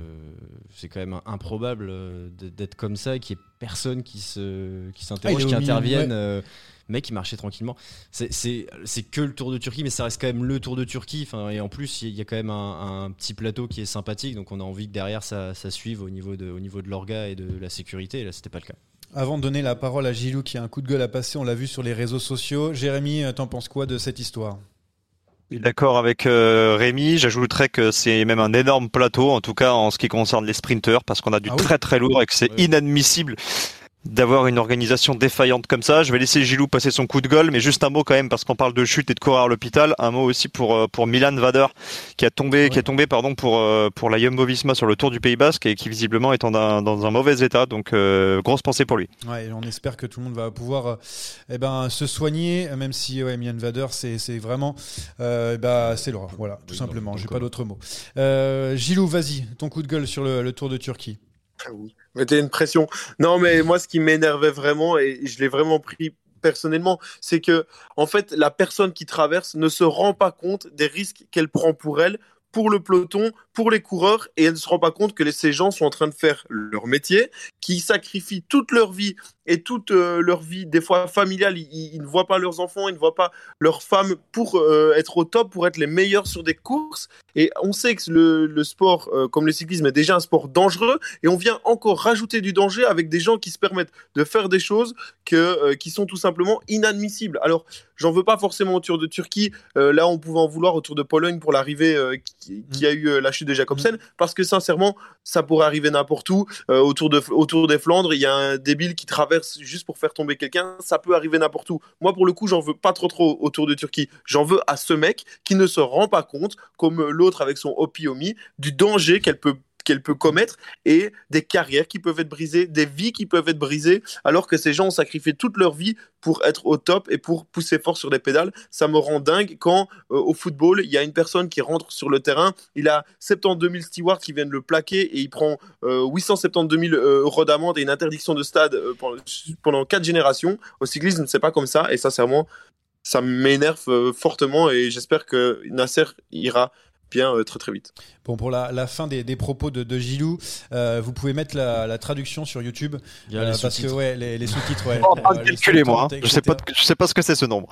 c'est quand même improbable euh, d'être comme ça et qu'il n'y ait personne qui se qui s'interroge, Ah, qui au milieu, intervienne. ouais. euh, mec, il marchait tranquillement. C'est- C'est c'est que le Tour de Turquie, mais ça reste quand même le Tour de Turquie. Enfin, et en plus, il y a quand même un, un petit plateau qui est sympathique, donc on a envie que derrière ça, ça suive au niveau de, au niveau de l'orga et de la sécurité. Et là, c'était pas le cas. Avant de donner la parole à Gilou qui a un coup de gueule à passer, on l'a vu sur les réseaux sociaux. Jérémy, euh, t'en penses quoi de cette histoire? D'accord avec euh, Rémi, j'ajouterais que c'est même un énorme plateau, en tout cas en ce qui concerne les sprinteurs, parce qu'on a du Ah oui. très très lourd et que c'est Ouais. inadmissible d'avoir une organisation défaillante comme ça. Je vais laisser Gilou passer son coup de gueule, mais juste un mot quand même, parce qu'on parle de chute et de courir à l'hôpital, un mot aussi pour, euh, pour Milan Vader, qui a tombé, Ouais. qui est tombé pardon, pour, euh, pour la Jumbo-Visma sur le Tour du Pays Basque et qui visiblement est en un- dans un mauvais état, donc euh, grosse pensée pour lui. Ouais, et on espère que tout le monde va pouvoir euh, eh ben, se soigner, même si ouais, Mian Vader, c'est c'est vraiment. euh, eh ben, c'est l'horreur. Voilà, tout Oui, simplement. J'ai pas d'autre mot. Euh, Gilou, vas-y, ton coup de gueule sur le, le Tour de Turquie. Ah. Mettez une pression. Non, mais moi, ce qui m'énervait vraiment, et je l'ai vraiment pris personnellement, c'est que en fait la personne qui traverse ne se rend pas compte des risques qu'elle prend pour elle pour le peloton, pour les coureurs, et elle ne se rend pas compte que ces gens sont en train de faire leur métier, qui sacrifient toute leur vie et toute euh, leur vie, des fois familiale, ils, ils, ne voient pas leurs enfants, ils ne voient pas leurs femmes pour euh, être au top, pour être les meilleurs sur des courses. Et on sait que le, le sport, euh, comme le cyclisme, est déjà un sport dangereux, et on vient encore rajouter du danger avec des gens qui se permettent de faire des choses que, qui sont tout simplement inadmissibles. Alors, j'en veux pas forcément au Tour de Turquie, là on pouvait en vouloir au Tour de Pologne pour l'arrivée qui, qui, a eu la chute de Jacobsen, mmh. parce que sincèrement, ça pourrait arriver n'importe où. autour, de, autour des Flandres, il y a un débile qui traverse juste pour faire tomber quelqu'un, ça peut arriver n'importe où. Moi, pour le coup, j'en veux pas trop trop autour de Turquie. J'en veux à ce mec qui ne se rend pas compte, comme l'autre avec son Opiomi, du danger qu'elle peut qu'elle peut commettre et des carrières qui peuvent être brisées, des vies qui peuvent être brisées, alors que ces gens ont sacrifié toute leur vie pour être au top et pour pousser fort sur les pédales. Ça me rend dingue quand euh, au football, il y a une personne qui rentre sur le terrain, il a 72 000 stewards qui viennent le plaquer et il prend euh, 872 000 euh, euros d'amende et une interdiction de stade euh, pendant, 4 générations. Au cyclisme, c'est pas comme ça et sincèrement, ça m'énerve euh, fortement et j'espère que Nasser ira bien euh, très très vite. Bon, pour la, la fin des, des, propos de, de Gilou, euh, vous pouvez mettre la, la, traduction sur YouTube. Il y a les euh, parce que ouais, les, les sous-titres, ouais. Oh, euh, calculer moi, hein. je sais pas, je sais pas ce que c'est ce nombre.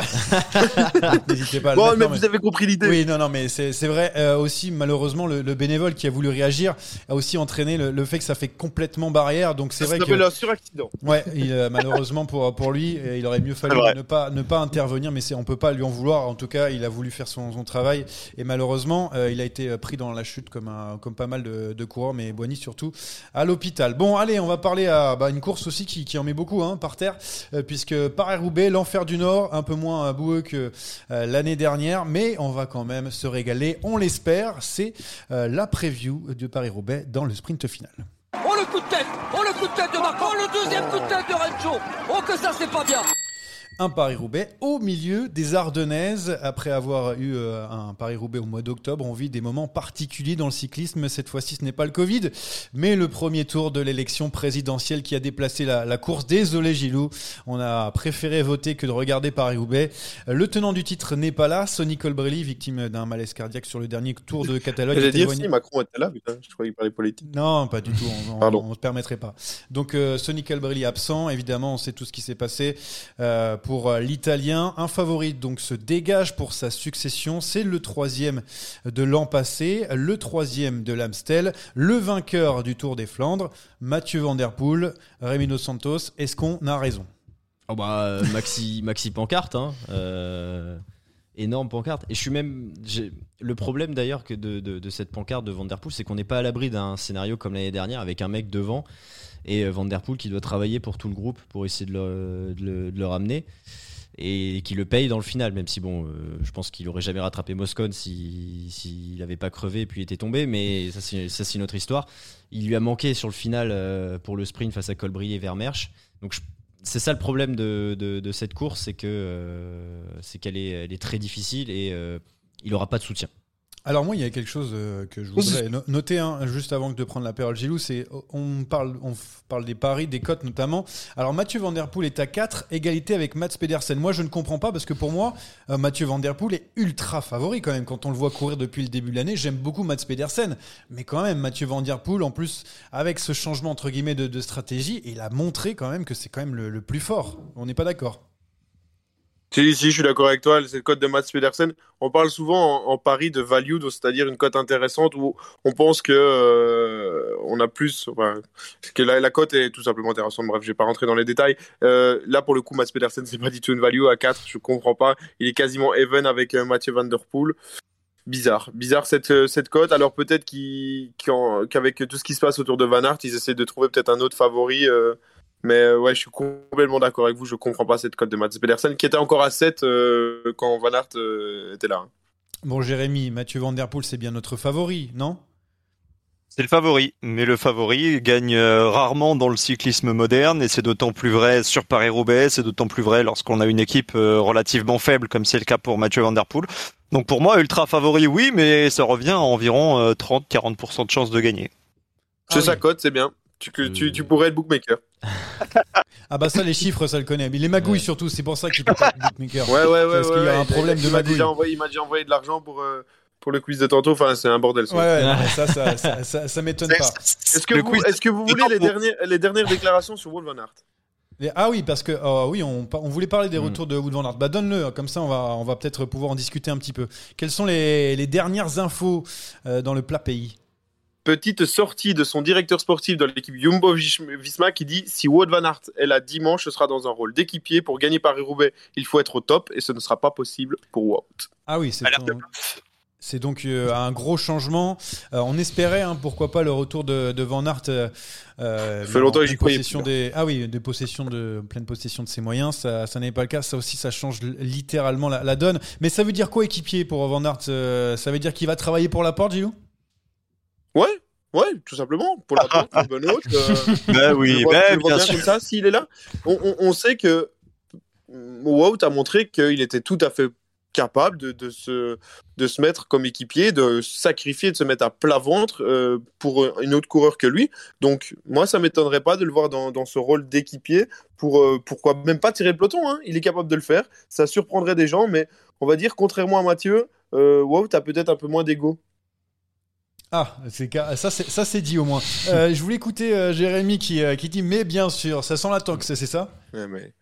N'hésitez pas. À bon, mettre, mais non, vous avez compris l'idée. Oui, non, non, mais c'est vrai. Euh, aussi, malheureusement, le, le, bénévole qui a voulu réagir a aussi entraîné le, le fait que ça fait complètement barrière. Donc c'est vrai que. un suraccident. Ouais, il, malheureusement pour pour lui, il aurait mieux fallu ne pas ne pas intervenir, mais on peut pas lui en vouloir. En tout cas, il a voulu faire son, son travail et malheureusement, il a été pris dans la chute comme pas mal de, de coureurs, mais Boigny surtout à l'hôpital. Bon, allez, on va parler à bah, une course aussi qui, en met beaucoup hein, par terre, euh, puisque Paris-Roubaix, l'enfer du Nord, un peu moins boueux que euh, l'année dernière, mais on va quand même se régaler, on l'espère. C'est euh, la preview de Paris-Roubaix dans le sprint final. Oh le coup de tête Oh le coup de tête de Marco Oh le deuxième coup de tête de Rencho Oh que ça c'est pas bien un Paris-Roubaix au milieu des Ardennaises. Après avoir eu euh, un Paris-Roubaix au mois d'octobre, on vit des moments particuliers dans le cyclisme. Cette fois-ci, ce n'est pas le Covid, mais le premier tour de l'élection présidentielle qui a déplacé la, la, course. Désolé Gilou, on a préféré voter que de regarder Paris-Roubaix. Le tenant du titre n'est pas là, Sonny Colbrelli, victime d'un malaise cardiaque sur le dernier tour de Catalogne. J'allais dire si Macron était là, putain, je croyais qu'il parlait politique. Non, pas du tout, on ne se permettrait pas. Donc euh, Sonny Colbrelli absent, évidemment, on sait tout ce qui s'est passé. Euh, pour l'Italien. Un favori donc se dégage pour sa succession. C'est le troisième de l'an passé, le troisième de l'Amstel, le vainqueur du Tour des Flandres, Mathieu Van Der Poel, Rémi Dos Santos. Est-ce qu'on a raison? Oh bah Maxi Maxi pancarte, hein. euh, énorme pancarte. Et je suis même le problème d'ailleurs de, de, cette pancarte de Van Der Poel, c'est qu'on n'est pas à l'abri d'un scénario comme l'année dernière avec un mec devant et Van Der qui doit travailler pour tout le groupe pour essayer de le, ramener et qui le paye dans le final, même si bon, euh, je pense qu'il aurait jamais rattrapé Moscone s'il si, n'avait pas crevé et puis était tombé, mais ça c'est une autre histoire. Il lui a manqué sur le final euh, pour le sprint face à Colbry et Vermersch. Donc c'est ça le problème de, cette course, c'est que euh, c'est qu'elle est, est très difficile et euh, il aura pas de soutien. Alors moi, il y a quelque chose euh, que je voudrais noter hein, juste avant de prendre la parole, Gilou, c'est on parle, on parle des paris, des cotes notamment. Alors Mathieu Van Der Poel est à 4, égalité avec Mats Pedersen. Moi, je ne comprends pas parce que pour moi, euh, Mathieu Van Der Poel est ultra favori quand même. Quand on le voit courir depuis le début de l'année, j'aime beaucoup Mats Pedersen, mais quand même Mathieu Van Der Poel, en plus avec ce changement entre guillemets de, de stratégie, il a montré quand même que c'est quand même le, le plus fort. On n'est pas d'accord? Si, si, je suis d'accord avec toi. C'est le code de Mats Pedersen. On parle souvent en, en pari de value, c'est-à-dire une cote intéressante où on pense que euh, on a plus, enfin, que la, la cote est tout simplement intéressante. Bref, je vais pas rentrer dans les détails. Euh, là, pour le coup, Mats Pedersen, c'est pas du tout une value à 4. Je comprends pas. Il est quasiment even avec euh, Mathieu Van Der Poel. Bizarre, bizarre cette, cette cote. Alors peut-être qu'avec qu tout ce qui se passe autour de Van Aert, ils essaient de trouver peut-être un autre favori. Euh, mais ouais, je suis complètement d'accord avec vous. Je comprends pas cette cote de Mats Pedersen qui était encore à 7 euh, quand Van Aert euh, était là. Bon, Jérémy, Mathieu Van Der Poel, c'est bien notre favori, non? C'est le favori, mais le favori gagne rarement dans le cyclisme moderne et c'est d'autant plus vrai sur Paris-Roubaix, c'est d'autant plus vrai lorsqu'on a une équipe relativement faible comme c'est le cas pour Mathieu Van Der Poel. Donc pour moi, ultra favori, oui, mais ça revient à environ 30-40% de chances de gagner. C'est ah sa cote, c'est bien. Tu, que- tu, tu pourrais être bookmaker. Ah bah ça, les chiffres, ça le connaît. Mais les magouilles surtout, c'est pour ça qu'il peut pas être bookmaker. Ouais, ouais, ouais. Parce qu'il y ouais, a un ouais. problème Il de m'a magouille. déjà envoyé, il m'a déjà envoyé de l'argent pour, euh, pour le quiz de tantôt. Enfin, c'est un bordel. ça. Ouais, ouais, non, mais ça, ça, ça, ça, ça m'étonne pas. Est-ce que, est-ce que vous voulez les dernières, les dernières déclarations sur Wolf Van Aert? Mais- ah oui, parce que oh, oui, on, on voulait parler Mm. des retours de Wood Van Aert. Bah donne-le, comme ça on va, on va peut-être pouvoir en discuter un petit peu. Quelles sont les, les dernières infos euh, dans le plat pays? Petite sortie de son directeur sportif dans l'équipe Jumbo Visma qui dit si Wout Van Aert est là dimanche, ce sera dans un rôle d'équipier. Pour gagner Paris-Roubaix, il faut être au top et ce ne sera pas possible pour Wout. Ah oui, c'est donc, c'est donc euh, un gros changement. Euh, on espérait, hein, pourquoi pas, le retour de, de Van Aert. euh, Ça fait longtemps en que j'y croyais plus, des Ah oui, des possessions de pleine possession de ses moyens. Ça, ça n'est pas le cas. Ça aussi, ça change littéralement la, la donne. Mais ça veut dire quoi équipier pour Van Aert Ça veut dire qu'il va travailler pour la porte, Gilou? Ouais, ouais, tout simplement. Pour la pour Benoît. euh, je oui, vois- bien bien sûr. comme ça, s'il est là. On, on- on sait que Wout a montré qu'il était tout à fait capable de, de se, de se mettre comme équipier, de sacrifier, de se mettre à plat ventre euh, pour une autre coureur que lui. Donc, moi, ça m'étonnerait pas de le voir dans, dans ce rôle d'équipier pour, euh, pourquoi même pas tirer le peloton. hein. Il est capable de le faire. Ça surprendrait des gens, mais on va dire, contrairement à Mathieu, euh, Wout a peut-être un peu moins d'ego. Ah, ça, c'est dit au moins. Euh, je voulais écouter euh, Jérémy qui, euh, qui dit mais bien sûr, ça sent la tox, c'est ça? Ouais, mais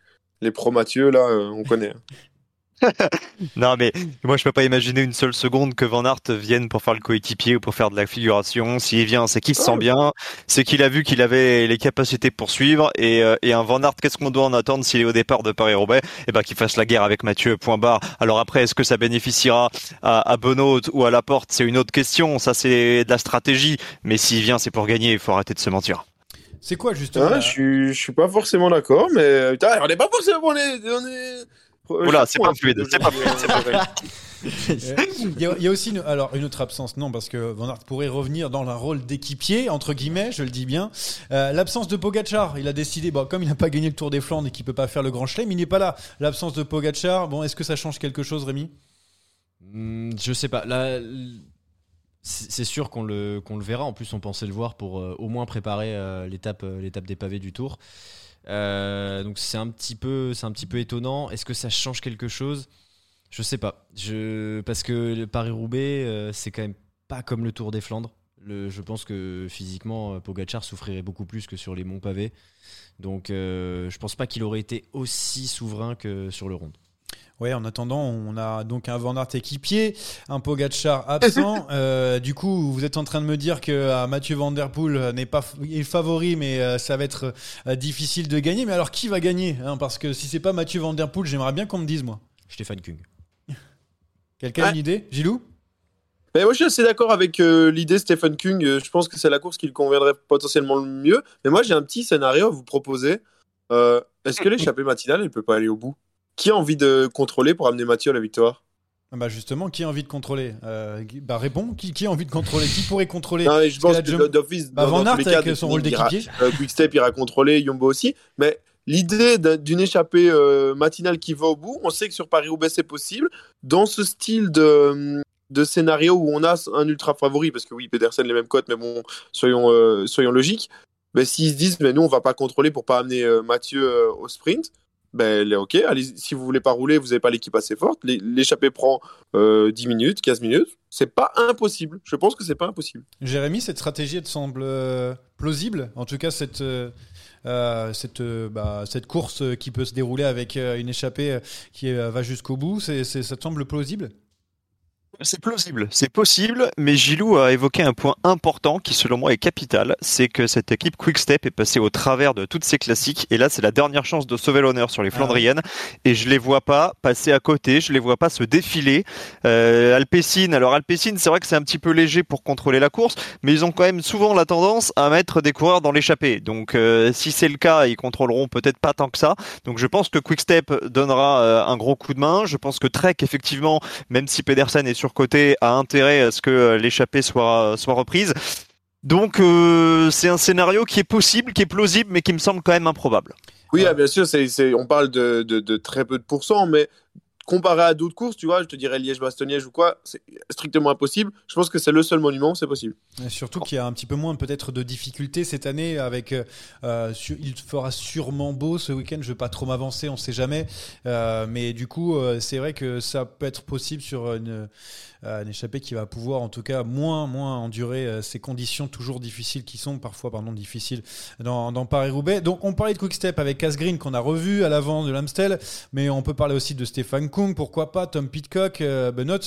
les là, on connaît. Non, mais moi, je peux pas imaginer une seule seconde que Van Aert vienne pour faire le coéquipier ou pour faire de la figuration. S'il vient, c'est qu'il se sent bien, c'est qu'il a vu qu'il avait les capacités pour suivre. Et, euh, et un Van Aert, qu'est-ce qu'on doit en attendre s'il est au départ de Paris-Roubaix? Eh ben, qu'il fasse la guerre avec Mathieu, point barre. Alors après, est-ce que ça bénéficiera à, à Benoît ou à Laporte? C'est une autre question. Ça, c'est de la stratégie. Mais s'il vient, c'est pour gagner. Il faut arrêter de se mentir. C'est quoi justement la- je, suis, je suis pas forcément d'accord, mais putain, on n'est pas forcément. On est, on est... Oula, c'est pas fluide, c'est pas fluide. c'est pas vrai. Il y, a, il y a aussi une, alors une autre absence, non, parce que Van Aert pourrait revenir dans un rôle d'équipier, entre guillemets, je le dis bien. Euh, L'absence de Pogachar, il a décidé, bon, comme il n'a pas gagné le Tour des Flandres et qu'il peut pas faire le Grand Chelem, il n'est pas là. L'absence de Pogachar, bon, est-ce que ça change quelque chose, Rémi? Hmm, je sais pas. C'est sûr qu'on le, qu'on le verra. En plus, on pensait le voir pour euh, au moins préparer euh, l'étape, euh, l'étape des pavés du Tour. Euh, donc c'est un petit peu, c'est un petit peu étonnant. Est-ce que ça change quelque chose? Je sais pas. Parce que le Paris Roubaix, c'est quand même pas comme le Tour des Flandres. Je pense que physiquement, euh, Pogacar souffrirait beaucoup plus que sur les monts pavés. Donc, euh, je pense pas qu'il aurait été aussi souverain que sur le Ronde. Ouais, en attendant, on a donc un Van Aert équipier, un Pogacar absent. Euh, du coup, vous êtes en train de me dire que euh, Mathieu Van Der Poel euh, n'est pas est favori, mais euh, ça va être euh, difficile de gagner. Mais alors, qui va gagner hein? Parce que si c'est pas Mathieu Van Der Poel, j'aimerais bien qu'on me dise moi. Stéphane Kung. Quelqu'un a une idée? Gilou? Mais moi, je suis assez d'accord avec euh, l'idée Stephen Kung. Euh, Je pense que c'est la course qui le conviendrait potentiellement le mieux. Mais moi, j'ai un petit scénario à vous proposer. Euh, Est-ce que l'échappée matinale, elle peut pas aller au bout? Qui a envie de contrôler pour amener Mathieu à la victoire? Ah Bah justement, qui a envie de contrôler? Euh, Bah réponds, qui, qui a envie de contrôler? Qui pourrait contrôler? Non, mais je pense que que d'office, Bah, Van Aert cas, avec son rôle d'équipier. euh, Quickstep ira contrôler, Yumbo aussi. Mais l'idée d'un- d'une échappée euh, matinale qui va au bout, on sait que sur Paris-Roubaix, c'est possible. Dans ce style de, de scénario où on a un ultra favori, parce que oui, Pedersen les mêmes cotes, mais bon, soyons, euh, soyons logiques. Ben, S'ils se disent, mais nous, on va pas contrôler pour pas amener Mathieu au sprint, ben, ok, allez, si vous voulez pas rouler, vous n'avez pas l'équipe assez forte. L'é- L'échappée prend euh, 10 minutes, 15 minutes. C'est pas impossible. Je pense que c'est pas impossible. Jérémy, cette stratégie, elle te semble euh, plausible? En tout cas, cette, euh, euh, cette, bah, cette course qui peut se dérouler avec une échappée qui va jusqu'au bout, ça te semble plausible? C'est plausible, c'est possible, mais Gilou a évoqué un point important qui selon moi est capital, c'est que cette équipe Quick-Step est passée au travers de toutes ces classiques, et là c'est la dernière chance de sauver l'honneur sur les Flandriennes, et je les vois pas passer à côté, je les vois pas se défiler. Euh, Alpecin, alors Alpecin c'est vrai que c'est un petit peu léger pour contrôler la course, mais ils ont quand même souvent la tendance à mettre des coureurs dans l'échappée, donc euh, si c'est le cas, ils contrôleront peut-être pas tant que ça, donc je pense que Quick-Step donnera euh, un gros coup de main, je pense que Trek effectivement, même si Pedersen est surcoté, a intérêt à ce que euh, l'échappée soit, soit reprise. Donc euh, c'est un scénario qui est possible, qui est plausible, mais qui me semble quand même improbable. Oui, ah, bien sûr, c'est, c'est- on parle de, de- de très peu de pourcents, mais comparé à d'autres courses, tu vois, je te dirais Liège-Bastogne-Liège ou quoi, c'est strictement impossible. Je pense que c'est le seul monument où c'est possible. Surtout qu'il y a un petit peu moins peut-être de difficultés cette année avec euh, su- il fera sûrement beau ce week-end je vais pas trop m'avancer on sait jamais Euh, mais du coup euh, c'est vrai que ça peut être possible sur une, euh, une échappée qui va pouvoir en tout cas moins moins endurer euh, ces conditions toujours difficiles qui sont parfois pardon difficiles dans, dans Paris-Roubaix. Donc on parlait de Quick Step avec Asgreen qu'on a revu à l'avant de l'Amstel mais on peut parler aussi de Stéphane Kung pourquoi pas Tom Pitcock euh, Benoît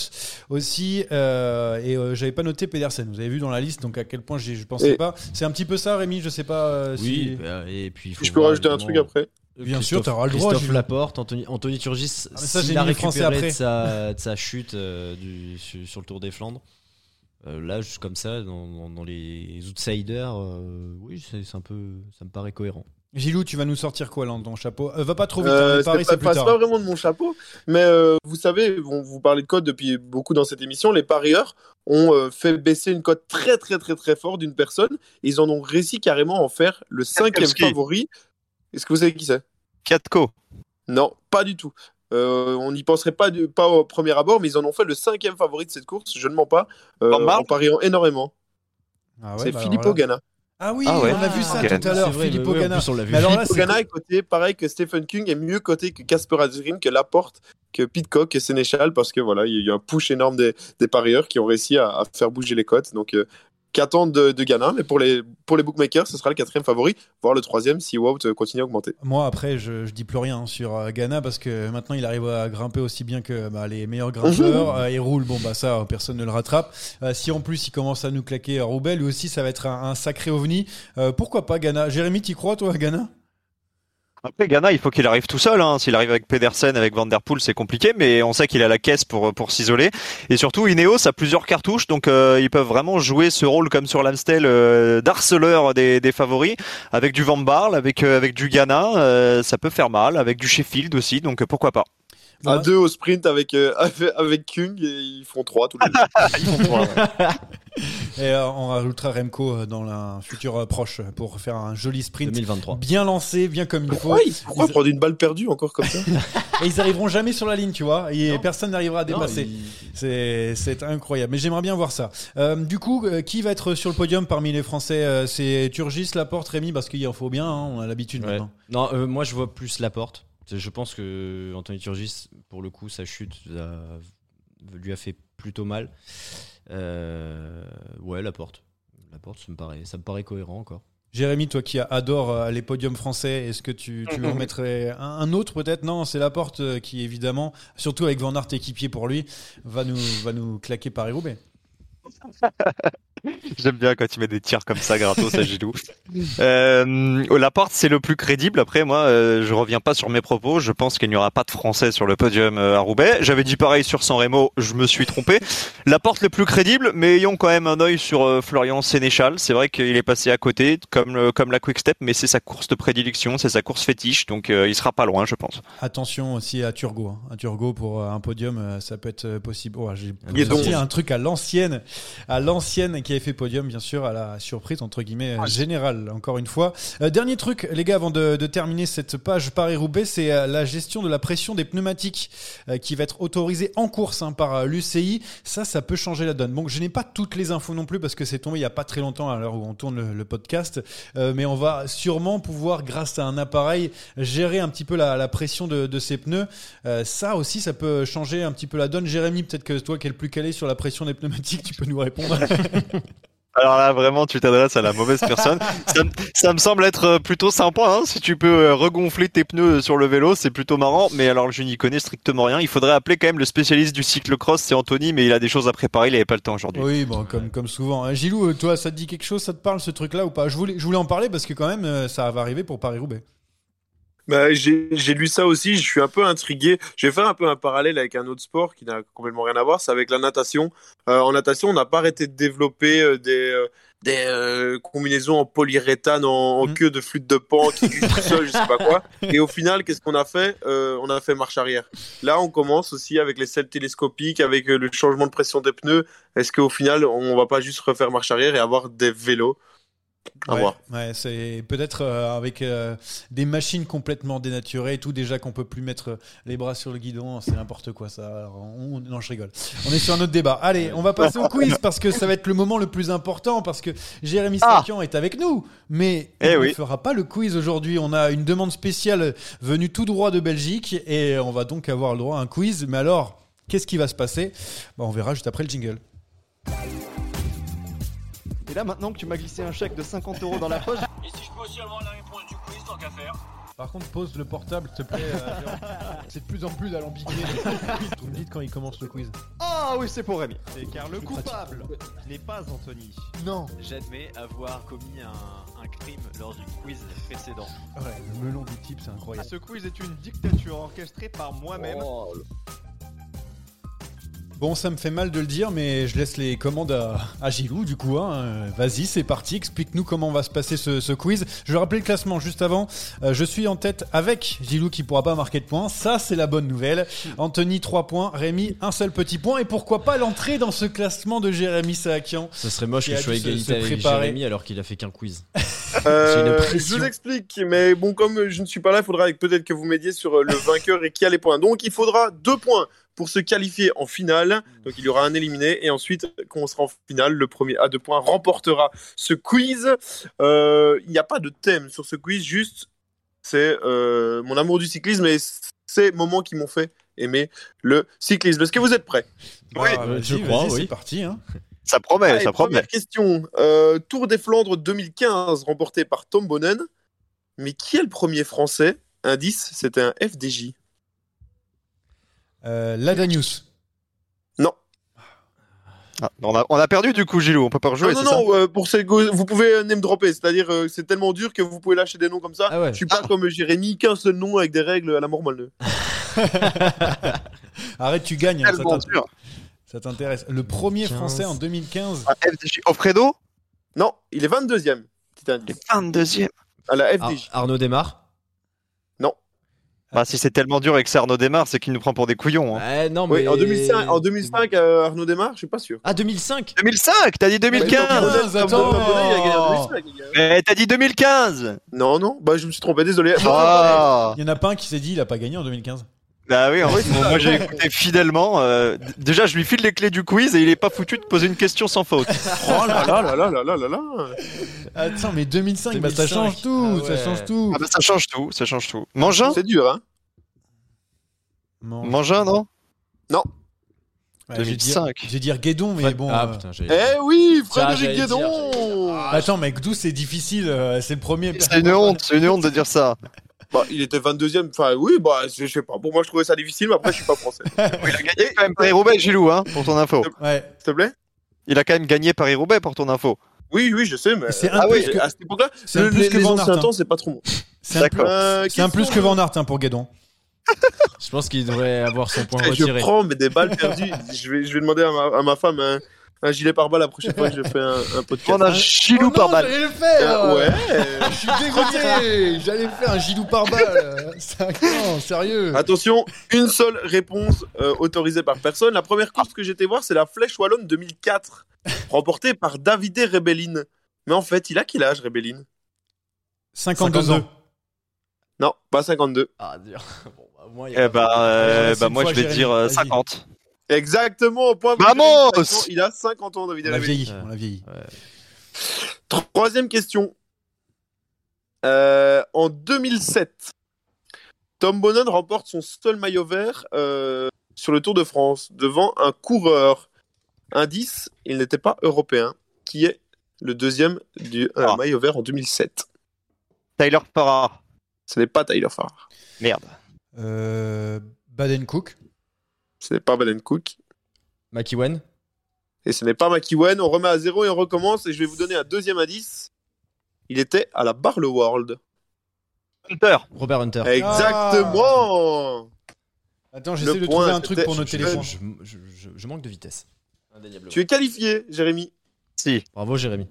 aussi euh, et euh, j'avais pas noté Pedersen. Vous avez vu dans la liste donc à quel point je pensais Et- pas. C'est un petit peu ça Rémi je sais pas euh, Oui, si bah, et puis il faut Je peux rajouter un truc après Bien sûr, Christophe- t'auras le droit, Christophe. Laporte, Anthony, Anthony Turgis, Ah, ça, s'il a récupéré après. de sa, de sa chute euh, du, sur, sur le Tour des Flandres. Euh, là, juste comme ça, dans, dans- dans les outsiders, euh, oui, c'est un peu, ça me paraît cohérent. Gilou tu vas nous sortir quoi là dans ton chapeau? Euh, va pas trop vite Euh, hein, Paris c'est pas, vraiment de mon chapeau, mais euh, vous savez, on vous parlez de code depuis beaucoup dans cette émission. Les parieurs ont euh, fait baisser une cote très très très très fort d'une personne. Et ils en ont réussi carrément à en faire le cinquième favori. Est-ce que vous savez qui c'est? Katko. Non, pas du tout. Euh, on n'y penserait pas, du- pas au premier abord, mais ils en ont fait le cinquième favori de cette course. Je ne mens pas, euh, en pariant énormément. Ah ouais, c'est bah Filippo Ganna. ah oui Ah ouais. on a vu ça Ah, tout à l'heure Filippo en Ganna plus, on l'a vu. mais alors là Filippo c'est Ganna est coté, pareil que Stephen King, est mieux coté que Casper Asgreen, que Laporte, que Pitcock, que Sénéchal, parce que voilà, il y a eu un push énorme des, des parieurs qui ont réussi à, à faire bouger les cotes. Donc, euh, qu'attendent de, de Ghana, mais pour les, pour les bookmakers, ce sera le quatrième favori, voire le troisième si Wout euh, continue à augmenter. Moi, après, je, je dis plus rien sur euh, Ghana parce que maintenant il arrive à grimper aussi bien que bah, les meilleurs grimpeurs. Euh, il roule, bon, bah ça, personne ne le rattrape. Euh, si en plus il commence à nous claquer à Roubaix, lui aussi, ça va être un, un sacré ovni. Euh, pourquoi pas Ghana? Jérémy, t'y crois, toi, Ghana? Après, Ghana, il faut qu'il arrive tout seul. Hein. S'il arrive avec Pedersen, avec Van Der Poel, c'est compliqué, mais on sait qu'il a la caisse pour, pour s'isoler. Et surtout, Ineos a plusieurs cartouches, donc euh, ils peuvent vraiment jouer ce rôle comme sur l'Amstel euh, d'harceleur des, des favoris, avec du Van Barle, avec, euh, avec du Ghana, euh, ça peut faire mal, avec du Sheffield aussi, donc pourquoi pas. À deux au sprint avec, euh, avec, Kung, et ils font trois tous les deux. Ils font trois. Et euh, on rajoutera Remco euh, dans un futur euh, proche pour faire un joli sprint 2023. bien lancé, bien comme il faut. Pourquoi, ils- pourquoi Ils- prendre une balle perdue encore comme ça? Et ils arriveront jamais sur la ligne, tu vois. Et personne n'arrivera à dépasser. il- C'est incroyable. Mais j'aimerais bien voir ça. Euh, du coup, euh, qui va être sur le podium parmi les Français? C'est Turgis, Laporte, Rémi, parce qu'il en faut bien. hein, on a l'habitude Ouais. maintenant. Non, euh, moi je vois plus la porte. Je pense que Anthony Turgis, pour le coup, sa chute a- lui a fait plutôt mal. Euh, ouais, la porte. La porte, ça me paraît, ça me paraît cohérent encore. Jérémy, toi qui adore euh, les podiums français, est-ce que tu, tu en mettrais un, un autre peut-être? Non, c'est Laporte euh, qui évidemment, surtout avec Van Aert équipier pour lui, va nous, va nous claquer Paris-Roubaix. J'aime bien quand tu mets des tirs comme ça, gratos, à Gilou. Euh, Laporte, c'est le plus crédible. Après, moi, euh, je reviens pas sur mes propos. Je pense qu'il n'y aura pas de Français sur le podium euh, à Roubaix. J'avais dit pareil sur San Remo. Je me suis trompé. Laporte le plus crédible, mais ayons quand même un œil sur euh, Florian Sénéchal. C'est vrai qu'il est passé à côté, comme le- comme la Quick Step, mais c'est sa course de prédilection, c'est sa course fétiche, donc euh, il sera pas loin, je pense. Attention aussi à Turgot. hein. À Turgot pour euh, un podium, euh, ça peut être possible. Oh, J'ai est un truc à l'ancienne, à l'ancienne qui avait fait podium, bien sûr, à la surprise entre guillemets euh, générale. Encore une fois. Euh, dernier truc, les gars, avant de, de terminer cette page Paris-Roubaix, c'est euh, la gestion de la pression des pneumatiques euh, qui va être autorisée en course hein, par euh, l'UCI. Ça, ça peut changer la donne. Bon, je n'ai pas toutes les infos non plus parce que c'est tombé il y a pas très longtemps à l'heure où on tourne le, le podcast, Euh, mais on va sûrement pouvoir, grâce à un appareil, gérer un petit peu la, la pression de, de ces pneus. Euh, ça aussi, ça peut changer un petit peu la donne. Jérémy, peut-être que toi qui es le plus calé sur la pression des pneumatiques, tu peux nous répondre. Alors là, vraiment, tu t'adresses à la mauvaise personne. ça, me- semble être euh, plutôt sympa, hein, si tu peux euh, regonfler tes pneus sur le vélo, c'est plutôt marrant. Mais alors, je n'y connais strictement rien. Il faudrait appeler quand même le spécialiste du cyclocross, c'est Anthony, mais il a des choses à préparer, il avait pas le temps aujourd'hui. oui, bon, comme, comme souvent. Euh, Gilou, euh, toi, ça te dit quelque chose Ça te parle ce truc-là ou pas? Je voulais, je voulais en parler parce que quand même, euh, ça va arriver pour Paris-Roubaix. Bah, j'ai lu ça aussi, je suis un peu intrigué. Je vais faire un peu un parallèle avec un autre sport qui n'a complètement rien à voir, c'est avec la natation. Euh, en natation, on n'a pas arrêté de développer euh, des, euh, des combinaisons en polyuréthane, en, en Mm. queue de flûte de pan qui tout seul, je sais pas quoi. Et au final, qu'est-ce qu'on a fait On a fait marche arrière. Là, on commence aussi avec les selles télescopiques, avec le changement de pression des pneus. Est-ce qu'au final, on va pas juste refaire marche arrière et avoir des vélos? À ouais, voir. ouais, c'est peut-être euh, avec euh, des machines complètement dénaturées et tout, déjà qu'on peut plus mettre les bras sur le guidon, c'est n'importe quoi ça. Alors, on- non, je rigole. On est sur un autre débat. Allez, on va passer au quiz parce que ça va être le moment le plus important parce que Jérémy Ah. Sakian est avec nous, mais Eh on ne fera pas le quiz aujourd'hui. On a une demande spéciale venue tout droit de Belgique et on va donc avoir le droit à un quiz. Mais alors, qu'est-ce qui va se passer? Bah, On verra juste après le jingle. Et là, maintenant que tu m'as glissé un chèque de 50 euros dans la poche, Et si je peux aussi avoir la réponse du quiz, tant qu'à faire Par contre, pose le portable, s'il te plaît. euh, c'est de plus en plus alambiqué. Vous me dites quand il commence le quiz. Ah oui, c'est pour Rémi. C'est car le coupable n'est pas Anthony. Non. J'admets avoir commis un, un crime lors du quiz précédent. Ouais, le melon du type, c'est incroyable. Ce quiz est une dictature orchestrée par moi-même. Oh, Bon, ça me fait mal de le dire, mais je laisse les commandes à, à Gilou, du coup. hein. Euh, Vas-y, c'est parti. Explique-nous comment va se passer ce, ce quiz. Je vais rappeler le classement juste avant. Euh, je suis en tête avec Gilou qui pourra pas marquer de points. Ça, c'est la bonne nouvelle. Anthony, 3 points. Rémi, un seul petit point. Et pourquoi pas l'entrée dans ce classement de Jérémy Saakian Ça serait moche que je sois se- égalité se avec. Jérémy alors qu'il a fait qu'un quiz. Euh, J'ai une je vous explique, mais bon, comme je ne suis pas là, il faudra peut-être que vous m'aidiez sur le vainqueur et qui a les points. Donc, il faudra deux points pour se qualifier en finale. Donc, il y aura un éliminé. Et ensuite, quand on sera en finale, le premier à deux points remportera ce quiz. Euh, Il n'y a pas de thème sur ce quiz, juste c'est euh, mon amour du cyclisme et ces moments qui m'ont fait aimer le cyclisme. Est-ce que vous êtes prêts? Oui, euh, je crois, oui. C'est parti. Hein. Ça promet, Allez, ça promet. Première question. Euh, Tour des Flandres 2015 remporté par Tom Bonnen. Mais qui est le premier français? Indice, c'était un FDJ. Euh, Ladanius. Non. Ah, on, a, on a perdu du coup, Gilou. On peut pas rejouer, non, non, ça non, euh, pour ces go- vous pouvez euh, name dropper, c'est-à-dire euh, c'est tellement dur que vous pouvez lâcher des noms comme ça. Ah ouais. Je suis pas comme Jérémy, qu'un seul nom avec des règles à la mort molle. Arrête, tu gagnes. hein, ça Tellement t'int- dur. ça t'intéresse. Le premier 15. français en 2015. Ah, FDJ. Offredo? Non, il est 22e. Petit indice. 22ème. À la Ar- FDJ. Arnaud démarre. Bah, si c'est tellement dur et que c'est Arnaud démarre, c'est qu'il nous prend pour des couillons. hein. Ouais, non, mais. Oui, en 2005, en 2005 euh, Arnaud démarre, je suis pas sûr. Ah, 2005 2005 T'as dit 2015 2015, attends. Tom Bonnen, il a gagné en 2005, les gars. Mais t'as dit 2015 Non, non, bah je me suis trompé, désolé. Ah Il y en a pas un qui s'est dit il a pas gagné en 2015. Bah oui, en fait, bon, moi j'ai écouté fidèlement. euh, déjà, je lui file les clés du quiz et il est pas foutu de poser une question sans faute. Oh là là là là là là là là. Attends, mais 2005, bah, ça 2005. change tout, Ah ça change tout. Ah bah ça change tout, ça change tout. Mangin C'est dur, hein. Non. Mangin, non Ouais, dire- 2005. Je vais dire Guédon, mais bon. Ah euh, putain, j'ai. Eh oui, Frédéric dire, Guédon Attends, mec, d'où c'est difficile, euh, c'est le premier. C'est une honte, c'est une honte de dire ça. Bah, il était 22ème. Enfin, oui, bah, je je sais pas. Pour moi, je trouvais ça difficile, mais après, je suis pas français. Il a gagné quand même Paris-Roubaix, Gilou, hein, pour ton info. Ouais. S'il te plaît Il a quand même gagné Paris-Roubaix pour ton info. Oui, oui, je sais, mais. C'est un ah plus oui, que- à cette époque-là, le- plus les, que les Van anciens Aert, temps, hein. c'est pas trop bon. C'est un, plus-. Euh, c'est un plus que Van Aert hein, pour Guédon. Je pense qu'il devrait avoir son point Eh, Je retiré. prends mais des balles perdues. je, vais, je vais demander à ma, à ma femme un, un gilet pare-balles la prochaine fois que je fais un, un podcast. On a Gilou Oh non, par balle. J'allais le faire Euh, ouais. Je suis dégoûté J'allais faire un gilou par balle C'est un- Non, sérieux Attention, une seule réponse euh, autorisée par personne. La première course que j'étais voir, c'est la Flèche Wallonne 2004, remportée par Davide Rebellin. Mais en fait, il a quel âge, Rebellin 52 ans. Non, pas 52. Ah, dur. Bon, bah, il y a Eh bah, euh, bah moi je vais Jérémy, dire euh, vas-y. 50. Exactement, point. Vamos Jérémy. Il a 50 ans, David On l'a vieilli, on l'a vieilli. Troisième question. Euh, en 2007, Tom Bonnen remporte son seul maillot vert euh, sur le Tour de France devant un coureur. Indice, il n'était pas européen. Qui est le deuxième du euh, Ah. maillot vert en 2007 Tyler Farrar. Ce n'est pas Tyler Farr. Merde. Euh, Baden Cook. Ce n'est pas Baden Cook. McEwen Et ce n'est pas McEwen. On remet à zéro et on recommence. Et je vais vous donner un deuxième indice. Il était à la Barle World. Hunter. Robert Hunter. Exactement Attends, j'essaie de trouver un truc pour nos je- téléphones. Je, je- je- je manque de vitesse. Indéniablement. Tu es qualifié, Jérémy. Si. Bravo, Jérémy.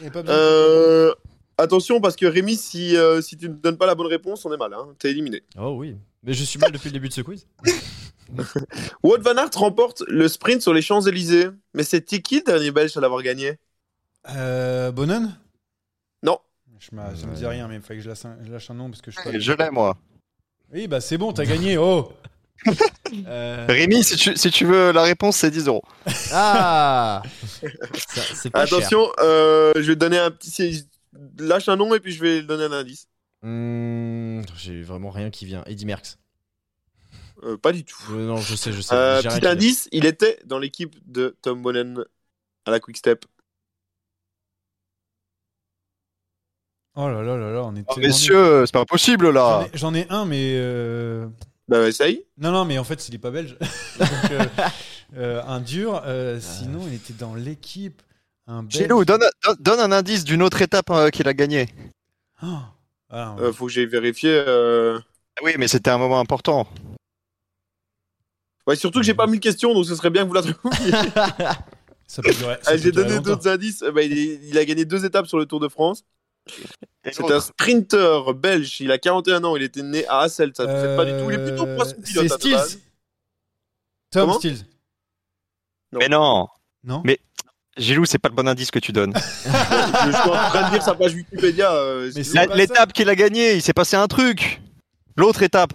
Il y a pas besoin de- Euh, attention, parce que Rémi, si, euh, si tu ne donnes pas la bonne réponse, on est mal. Hein. T'es éliminé. Oh oui. Mais je suis mal depuis le début de ce quiz. Wout Van Aert remporte le sprint sur les Champs-Élysées. Mais c'était qui le dernier Belge à l'avoir gagné? Euh, Bonnen? Je ça me dit rien, mais il fallait que je lâche un, je lâche un nom parce que je suis pas. Je l'ai, moi. Oui, bah c'est bon, t'as gagné. Oh Euh, Rémi, si tu, si tu veux la réponse, c'est 10 euros. Ah Ça, C'est pas cher. Attention, euh, je vais te donner un petit. Lâche un nom et puis je vais donner un indice. Hmm, J'ai vraiment rien qui vient. Eddie Merckx. Euh, pas du tout. Euh, non, je sais, je sais. Euh, petit indice, il était dans l'équipe de Tom Bonnen à la Quick Step. Oh là là là là, on est Oh, tellement messieurs, c'est pas possible. J'en là. ai- J'en ai, un, mais. euh, Bah, essaye. Non, non, mais en fait, il est pas belge. Donc, euh, euh, un dur. euh, sinon, il était dans l'équipe. Un belge. Gilou, donne, donne, donne un indice d'une autre étape euh, qu'il a gagné. Oh. Ah, Euh, faut que j'aille vérifier. euh. Oui, mais c'était un moment important. Ouais, surtout que j'ai pas mis de questions, donc ce serait bien que vous la trouviez. Ça peut durer. ça Ah, peut j'ai durer donné longtemps. d'autres indices. Euh, bah, il, est- il a gagné deux étapes sur le Tour de France. C'est un sprinter belge. Il a 41 ans. Il était né à Hasselt. Ça ne possède pas du tout. Il est plutôt Euh, poisson pilote. C'est à la base. Stills. Tom Comment Stills. Mais non. Non Mais Gilou, c'est pas le bon indice que tu donnes. je, je suis en train de lire sa page Wikipédia. euh, Mais c'est- c'est- La- pas L'étape qu'il a gagnée, il s'est passé un truc. L'autre étape.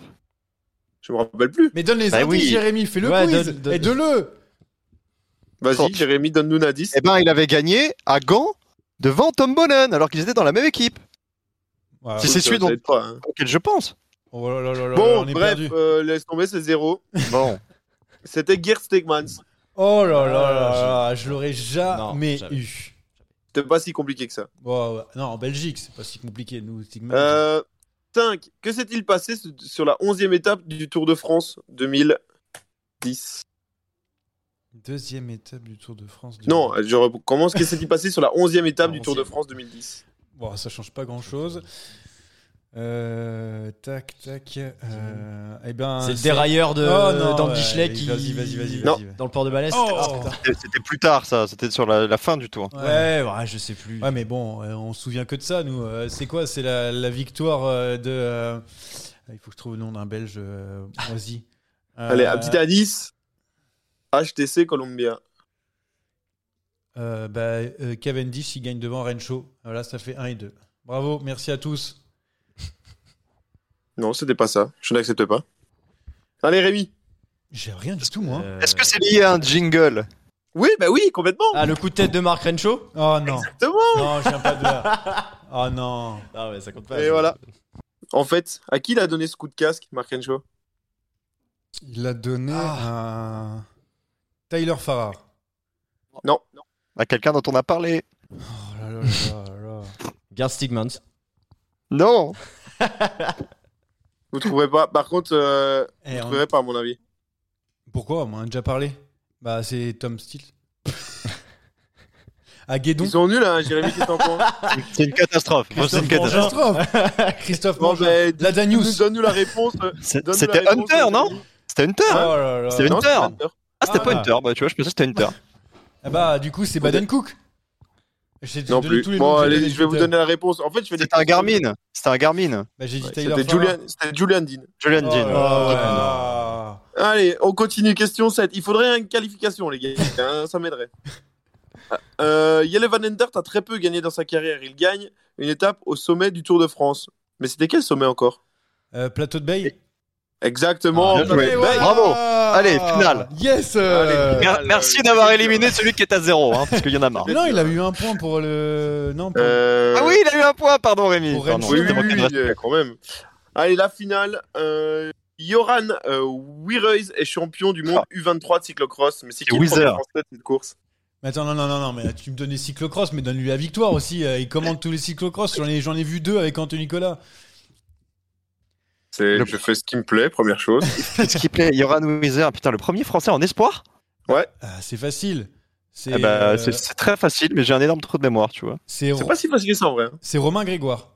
Je me rappelle plus. Mais donne les Bah indices, oui. Jérémy. Fais le Ouais, quiz. donne- donne- Aide-le. Vas-y, Jérémy, donne-nous un indice. Eh ben, il avait gagné à Gand devant Tom Bonnen, alors qu'ils étaient dans la même équipe. Voilà. Si c'est celui dont- pas, hein. auquel je pense. Oh là là là là, Bon, on est bref, perdu. euh, laisse tomber, c'est zéro. Bon. C'était Gerd Stegmans. Oh là là Ah, là là, je l'aurais jamais Non, eu. C'était pas si compliqué que ça. Ouais. Non, en Belgique, c'est pas si compliqué. Nous, Stigman. Euh, 5. Que s'est-il passé sur la 11e étape du Tour de France 2010 Deuxième étape du Tour de France. du- Non, je recommence. Que s'est-il passé sur la 11e étape du Tour de 11e. France 2010 Bon, ça change pas grand chose. Euh, tac, tac. Euh, eh ben, C'est le dérailleur de Oh non, d'Andy ouais, qui Vas-y, vas-y, vas-y. Non. vas-y. dans le port de Balès. Oh. Ah. C'était plus tard, ça. C'était sur la, la fin du tour. Ouais, ouais, je sais plus. Ouais, mais bon, euh, on se souvient que de ça, nous. Euh, c'est quoi? C'est la, la victoire de. euh, Il faut que je trouve le nom d'un Belge. euh, Vas-y. Euh, Allez, un petit indice. HTC Columbia. euh, bah, euh, Cavendish, il gagne devant Rencho. Voilà, ça fait 1 et 2. Bravo, merci à tous. Non, c'était pas ça. Je n'accepte pas. Allez, Rémi. J'ai rien du tout, moi. Euh, Est-ce que c'est lié à un jingle? Oui, bah oui, complètement. Ah, le coup de tête de Mark Renshaw Oh non. Exactement. Non, je viens pas de là. Oh non. Ah ouais, ça compte pas. Et voilà. En fait, à qui il a donné ce coup de casque, Mark Renshaw Il a donné à Tyler Farrar. Non. À quelqu'un dont on a parlé Oh là là là là là. Gerd Stigmans. Non Vous trouverez pas. Par contre, euh, Eh, vous on- trouverez pas, à mon avis. Pourquoi? On en a déjà parlé. Bah, c'est Tom Steele. à Guédon. Ils sont nuls, hein, Jérémy, que t'en penses C'est une catastrophe. C'est une catastrophe. Christophe. Bon, ben, La Danius. Donne-nous la réponse. euh, C'est- donne-nous C'était Hunter, euh, non? C'était Hunter Oh. C'était Hunter c'est Hunter. Ah, c'était Ah. pas Hunter. Bah, tu vois, je pensais que c'était Hunter. Ah bah, du coup, c'est Baden Cook. J'ai Non plus. tous les Bon, allez, je vais vous donner la réponse. En fait, je des C'était un Garmin. C'était un Garmin. Bah, j'ai dit Ouais, Tyler C'était. Julian, c'était Julian Dean. Julian Oh Dean. là là. Allez, on continue. Question 7. Il faudrait une qualification, les gars. hein, ça m'aiderait. Euh, Jelle Van Endert a très peu gagné dans sa carrière. Il gagne une étape au sommet du Tour de France. Mais c'était quel sommet encore? Euh, Plateau de Bay. Exactement. Ah, voilà. Bravo. Allez, finale. Yes euh, Allez, Mer- Merci d'avoir éliminé celui qui est à zéro, hein, parce qu'il y en a marre. Mais non, il a eu un point pour le. Non, pour... Euh, Ah oui, il a eu un point, pardon Rémi. Pour Pardon, Oui, oui, oui, quand même. Allez, la finale. Euh, Joran euh, Wierhuis est champion du monde U23 de cyclocross. Mais c'est qui le français de cette course? Mais attends, non, non, non, non, mais tu me donnes les cyclocross, mais donne-lui la victoire aussi. Il commande tous les cyclocross. J'en ai, j'en ai vu deux avec Anthony Nicolas. C'est, Je fais ce qui me plaît, première chose. Qu'est-ce qui plaît Yoran Weiser, putain, le premier français en espoir Ouais. Ah, c'est facile. C'est Eh bah, euh, c'est- très facile, mais j'ai un énorme trou de mémoire, tu vois. c'est pas si facile que ça en vrai. hein. c'est Romain Grégoire.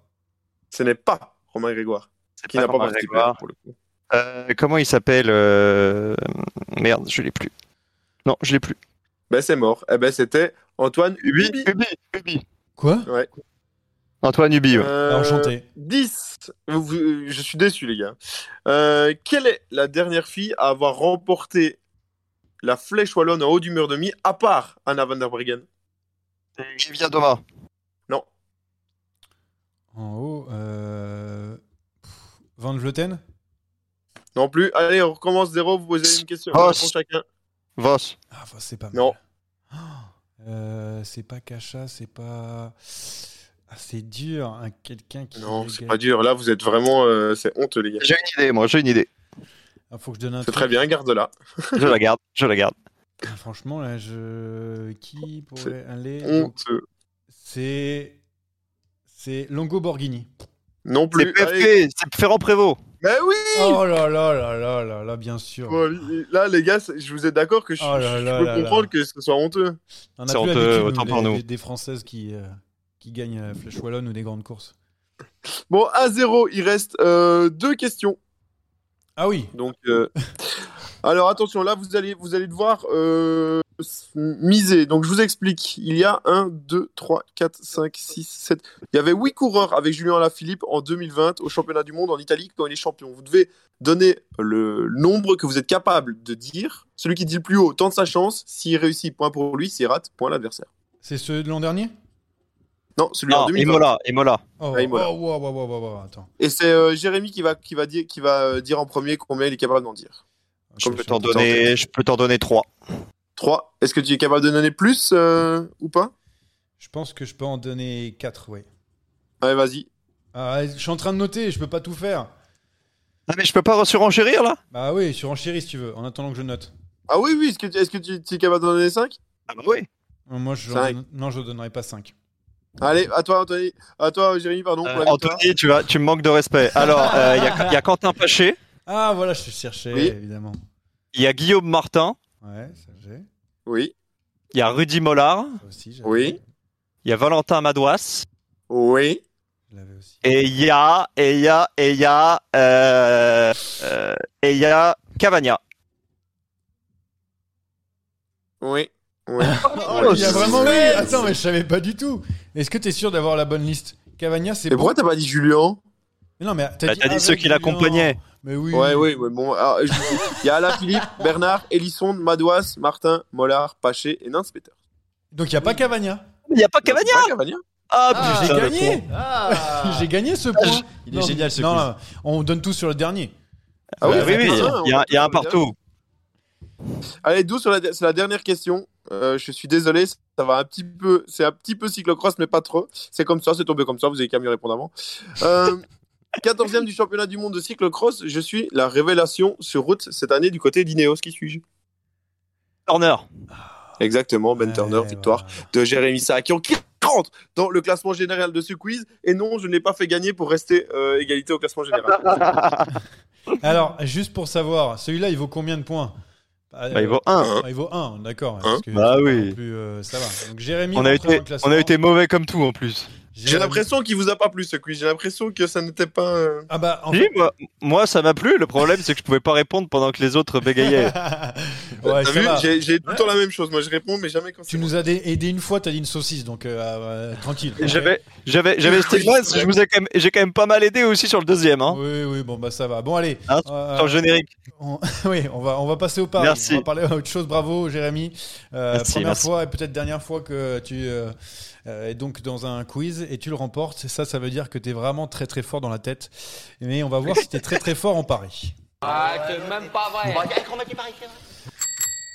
Ce n'est pas Romain Grégoire. Qui n'a pas Romain participé Grégoire. pour le coup. Euh, comment il s'appelle euh, Merde, je l'ai plus. Non, je l'ai plus. Ben c'est mort. Eh ben c'était Antoine Ubi, Ubi. Ubi, Ubi. Quoi? Ouais. Antoine Ubi, ouais. Euh, Enchanté. 10. Vous- vous- je suis déçu, les gars. Euh, quelle est la dernière fille à avoir remporté la flèche wallonne en haut du mur de mi, à part Anna van der Breggen? Livia Doma. Non. En haut, euh... pff, Van Vleuten? Non plus. Allez, on recommence zéro. Vous posez une question. Vos. chacun. Vos. Ah, c'est pas mal. Non. Euh, c'est pas Cacha, c'est pas. Ah, c'est dur, hein, quelqu'un qui. Non, c'est pas dur. Là, vous êtes vraiment. euh, c'est honteux, les gars. J'ai une idée, moi, j'ai une idée. Ah, faut que je donne un C'est très bien, garde-la. Je la garde, je la garde. Ah, Franchement, là, je. Qui pourrait aller Honteux. C'est. C'est Longo Borghini. Non plus. C'est. PFP, c'est Ferrand Prévost. Mais oui Oh là là là là là là, bien sûr. Bon, Là, les gars, je vous êtes d'accord que je, Oh là je là peux là comprendre là. que ce soit honteux. On C'est a plus honteux, autant nous, pour des, nous. des- des Françaises qui, euh, qui gagnent euh, Flèche Wallonne ou des grandes courses. Bon, à zéro, il reste euh, deux questions. Ah oui Donc, euh, alors attention, là, vous allez, vous allez devoir euh, miser. Donc, je vous explique. Il y a 1, 2, 3, 4, 5, 6, 7. Il y avait 8 coureurs avec Julien Alaphilippe en 2020 au championnat du monde en Italie quand il est champion. Vous devez donner le nombre que vous êtes capable de dire. Celui qui dit le plus haut tente sa chance. S'il réussit, point pour lui. S'il rate, point l'adversaire. C'est ceux de l'an dernier? Non, celui en Non, 2020. Imola, Imola. Oh, Ah, Imola. oh, wow, wow, wow, attends. Et c'est euh, Jérémy qui va, qui va, dire, qui va euh, dire en premier combien il est capable d'en dire. Je peux t'en donner, je peux t'en donner trois. 3. Est-ce que tu es capable de donner plus euh, ou pas? Je pense que je peux en donner 4, oui. Allez, vas-y. Ah, je suis en train de noter, je peux pas tout faire. Ah mais je peux pas surenchérir là? Bah oui, sur enchéri si tu veux, en attendant que je note. Ah oui, oui, est-ce que, tu- est-ce que tu, tu es capable d'en donner 5 Ah bah oui. Moi, je non, je donnerai pas 5. Allez, à toi, Anthony. À toi, Jérémy, pardon. pour la. Euh, Anthony, tu, vas, tu me manques de respect. Alors, euh, il y, a- il y a Quentin Paché, Ah voilà, je cherchais, Oui. évidemment. il y a Guillaume Martin, Ouais, ça j'ai. Oui, il y a Rudy Mollard, aussi, oui, il y a Valentin Madouas, oui. Aussi. et il y a, et il y a, et il y a, euh, euh, et il y a Cavagna. Oui. Oui. Oh, il y a vraiment oui. Attends, mais je savais pas du tout. Est-ce que t'es sûr d'avoir la bonne liste Cavagna, c'est bon. pourquoi t'as pas dit Julien Mais non, mais t'as Bah, dit, ceux qui l'accompagnaient. Mais oui. Ouais, oui, ouais, bon. je- Il y a Alain Philippe, Bernard, Elisson, Madouas, Martin, Mollard, Paché et Nance Peter. Donc il y a pas Cavagna. Il y a pas Cavagna Pas Cavagna Ah, Ah, j'ai gagné. Ah J'ai gagné ce point. Il est génial, ce non, quiz. non, on donne tout sur le dernier. Ah Bah oui, oui, oui, il y a- y a, un partout. Allez, d'où sur la, c'est la dernière question. Euh, je suis désolé, ça va un petit peu, c'est un petit peu cyclocross, mais pas trop. C'est comme ça, c'est tombé comme ça. Vous avez qu'à mieux répondre avant. Euh, 14e du championnat du monde de cyclocross. Je suis la révélation sur route cette année du côté d'Ineos. Qui suis-je? Turner. Exactement, Ben Ouais, Turner, victoire de Jérémy Sakian qui rentre dans le classement général de ce quiz. Et non, je ne l'ai pas fait gagner pour rester euh, égalité au classement général. Alors, juste pour savoir, celui-là, il vaut combien de points? Bah, il vaut un. Ah, il vaut 1, d'accord. Bah oui. plus, euh, ça va. Donc Jérémy, On a, été, on a été mauvais comme tout en plus. J'ai l'impression qu'il vous a pas plu ce quiz. J'ai l'impression que ça n'était pas. euh, Ah bah, en Si, moi, moi, ça m'a plu. Le problème, c'est que je pouvais pas répondre pendant que les autres bégayaient. ouais, T'as ça vu va. J'ai j'ai tout le temps la même chose. Moi, je réponds, mais jamais quand c'est Tu nous as dé- aidé une fois, t'as dit une saucisse, donc euh, euh, tranquille. J'avais, j'avais, j'avais stigma, parce que je vous ai quand même, j'ai quand même pas mal aidé aussi sur le deuxième, hein. Oui, oui, bon bah ça va. Bon allez. Hein, euh, sur le générique. on- oui, on va, on va passer au pari. Merci. On va parler autre chose. Bravo, Jérémy. Euh, Merci, première merci. fois et peut-être dernière fois que tu euh, euh, es donc dans un quiz et tu le remportes. Ça, ça veut dire que tu es vraiment très très fort dans la tête. Mais on va voir si tu es très très fort en pari. Ah, c'est même pas vrai.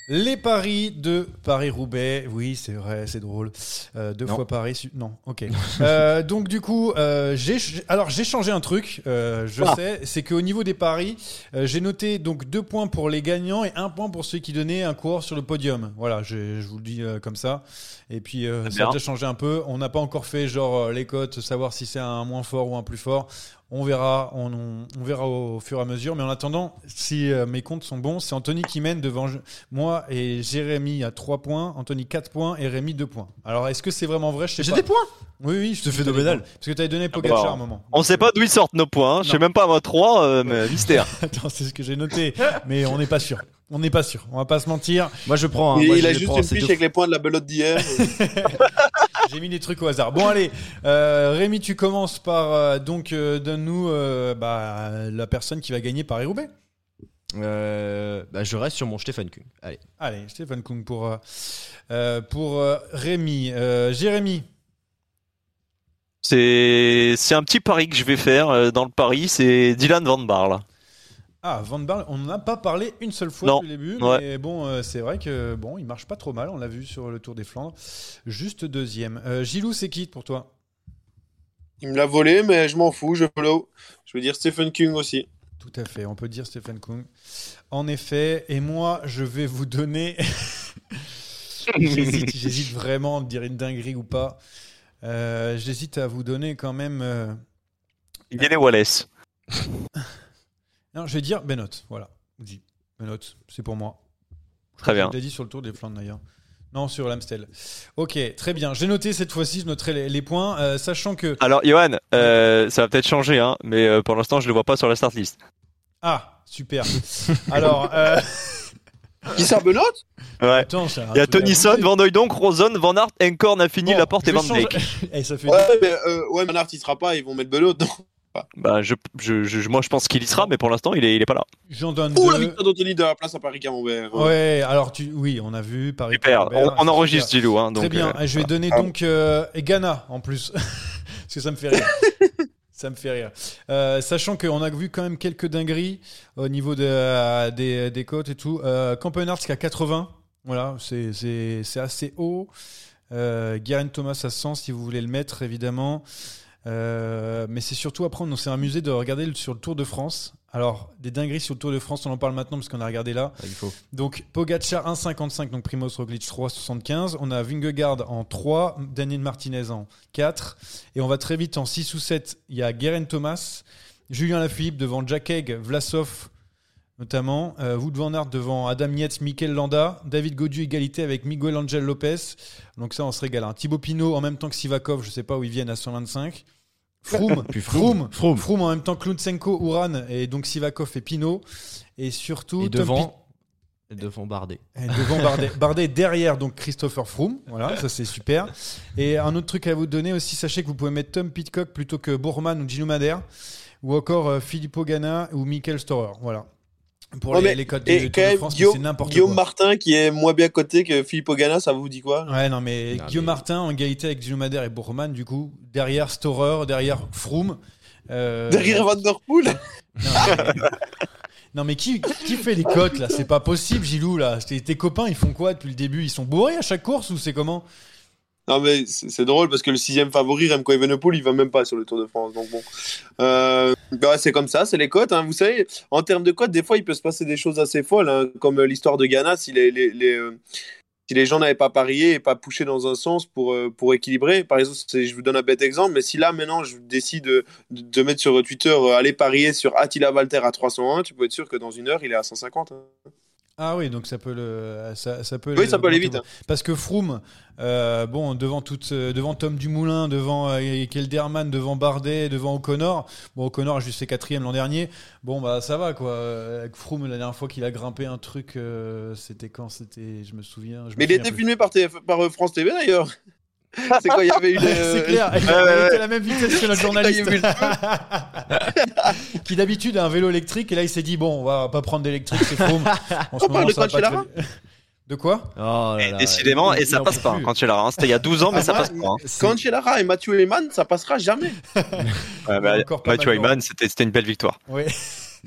Les paris de Paris-Roubaix. Oui, c'est vrai, c'est drôle. Euh, deux Non. fois Paris. Non, ok. Euh, donc, du coup, euh, j'ai alors j'ai changé un truc. je Ah. sais, c'est qu'au niveau des paris, j'ai noté donc deux points pour les gagnants et un point pour ceux qui donnaient un coureur sur le podium. Voilà, je, je vous le dis comme ça. Et puis, Très ça a déjà changé un peu. On n'a pas encore fait genre les cotes, savoir si c'est un moins fort ou un plus fort. On verra, on, on- on verra au, fur et à mesure. Mais en attendant, si euh, mes comptes sont bons, c'est Anthony qui mène devant je- moi et Jérémy à 3 points, Anthony 4 points et Rémi 2 points. Alors, est-ce que c'est vraiment vrai? J'ai pas. des points Oui, oui, je te fais phénoménal. Parce que tu avais donné Pogacar bah, à un moment. On sait pas d'où ils sortent nos points, hein. je sais même pas à moi 3, mais mystère. Attends, c'est ce que j'ai noté. mais on n'est pas sûr. On n'est pas sûr. On va pas se mentir. Moi, je prends. hein. Moi, il je a juste prends, une fiche avec les points de la belote d'hier. J'ai mis des trucs au hasard. Bon, allez. Euh, Rémi, tu commences par. euh, donc, euh, donne-nous euh, bah, la personne qui va gagner Paris-Roubaix. Euh, bah, je reste sur mon Stefan Kung. Allez. Allez, Stéphane Kung pour, pour euh, Rémi. Euh, Jérémy. C'est c'est un petit pari que je vais faire dans le pari, c'est Dylan Van Barle. Ah, Van Barle, on n'en a pas parlé une seule fois Non. depuis le début, Ouais. mais bon, euh, c'est vrai que bon, il marche pas trop mal, on l'a vu sur le Tour des Flandres. Juste deuxième. Euh, Gilou, c'est qui pour toi? Il me l'a volé, mais je m'en fous, je follow. Je veux dire Stephen King aussi. Tout à fait, on peut dire Stephen Kung. En effet, et moi, je vais vous donner. j'hésite, j'hésite vraiment de dire une dinguerie ou pas. Euh, j'hésite à vous donner quand même. euh, Il y a les Wallace. Non, je vais dire Benot. Voilà, dis Benot, c'est pour moi. Très bien. Je l'ai dit sur le Tour des Flandres d'ailleurs. Non, sur l'Amstel. Ok, très bien. J'ai noté cette fois-ci, je noterai les, les points, euh, sachant que. Alors, Johan, euh, ça va peut-être changer, hein, mais euh, pour l'instant, je le vois pas sur la start list. Ah, super. Alors. euh, Qui ça, Benoît Ouais. Attends, Il y a monter. Van Hooydonk, Rosen, Van Aert, Encorn, Affini, Bon, Laporte et Van Dijk. Eh, ça fait Ouais, mais, euh, ouais, mais Nart, il sera pas, ils vont mettre Benoît dedans. Bah, je, je, je- moi, je pense qu'il y sera, mais pour l'instant, il est, il est pas là. J'en donne Ouh, la victoire d'Anthony de la place à Paris-Camembert. Ouais, alors tu, oui, on a vu Paris. Super. On, Camembert, enregistre, super. Gilou. Hein, donc, Très bien. euh, je vais donner Ah. donc euh, et Ghana en plus, parce que ça me fait rire. ça me fait rire. Euh, sachant qu'on a vu quand même quelques dingueries au niveau de, euh, des, des côtes et tout. Euh, Campenarts qui a 80. Voilà, c'est c'est- c'est assez haut. Euh, Guerin Thomas à 100 si vous voulez le mettre évidemment. Euh, mais c'est surtout après on s'est amusé de regarder sur le Tour de France. Alors des dingueries sur le Tour de France, on en parle maintenant parce qu'on a regardé là. Il faut. Donc Pogacar 1,55, donc Primoz Roglic 3,75. On a Vingegaard en 3, Daniel Martinez en 4. Et on va très vite en 6 ou 7. Il y a Guerin Thomas, Julien Lafilippe devant Jack Egg, Vlasov notamment, euh, Wout van Aert devant Adam Yates, Mikel Landa, David Godu égalité avec Miguel Angel Lopez. Donc ça, on se régale. hein. Thibaut Pinot en même temps que Sivakov, je sais pas où ils viennent à 125. Froome, Puis Froome, Froome. Froome, en même temps que Lutsenko, Uran et donc Sivakov et Pinot. Et surtout, Et Tom devant, devant Bardet. et devant Bardet. Bardet derrière donc Christopher Froome. Voilà, ça c'est super. Et un autre truc à vous donner aussi, sachez que vous pouvez mettre Tom Pitcock plutôt que Bourman ou Gino Madère. Ou encore euh, Filippo Ganna ou Michael Storer. Voilà. Pour Ouais, les, mais- les codes et de, quand Tour de même, France, c'est n'importe Guillaume quoi. Martin qui est moins bien coté que Philippe Ogana, ça vous dit quoi? Ouais, non, mais Non, Guillaume mais- Martin en égalité avec Gino Madère et Bourman, du coup, derrière Storer, derrière Froome. euh, Derrière Van Der Poel? Non, mais, non, mais qui, qui fait les cotes là? C'est pas possible, Gilou là. Tes, tes copains, ils font quoi depuis le début? Ils sont bourrés à chaque course ou c'est comment? Non mais c'est drôle parce que le sixième favori Remco Evenepoel il va même pas sur le Tour de France donc bon euh, bah c'est comme ça c'est les cotes hein. vous savez en termes de cotes des fois il peut se passer des choses assez folles hein, comme euh, l'histoire de Ghana si les, euh, si les gens n'avaient pas parié et pas poussé dans un sens pour, pour équilibrer par exemple je vous donne un bête exemple mais si là maintenant je décide de, de, mettre sur Twitter aller parier sur Attila Valter à 301 tu peux être sûr que dans une heure il est à 150 hein. Ah oui, donc ça peut le, ça, ça peut. Oui, ça peut aller vite, hein. Parce que Froome, euh, bon, devant toute, euh, devant Tom Dumoulin, devant euh, Kelderman, devant Bardet, devant O'Connor. Bon, O'Connor a juste fait quatrième l'an dernier. Bon, bah ça va quoi. Avec Froome, la dernière fois qu'il a grimpé un truc, euh, c'était quand? C'était, je me souviens. je me mais il était filmé par, TF par France TV d'ailleurs c'est quoi il y avait une euh, C'est clair, il ouais, a- il ouais, était ouais. à la même vitesse que notre Quand journaliste. avait qui d'habitude a un vélo électrique et là il s'est dit bon on va pas prendre d'électrique c'est. En ce On parle moment, de pas Cancellara très- De quoi Oh là là, Décidément, et ça passe pas quand l'as. Hein. C'était il y a 12 ans, mais Ah, ça passe pas. hein. Cancellara et Mathieu Lehmann, ça passera jamais. Ouais, bah, Mathieu c'était c'était une belle victoire. Oui.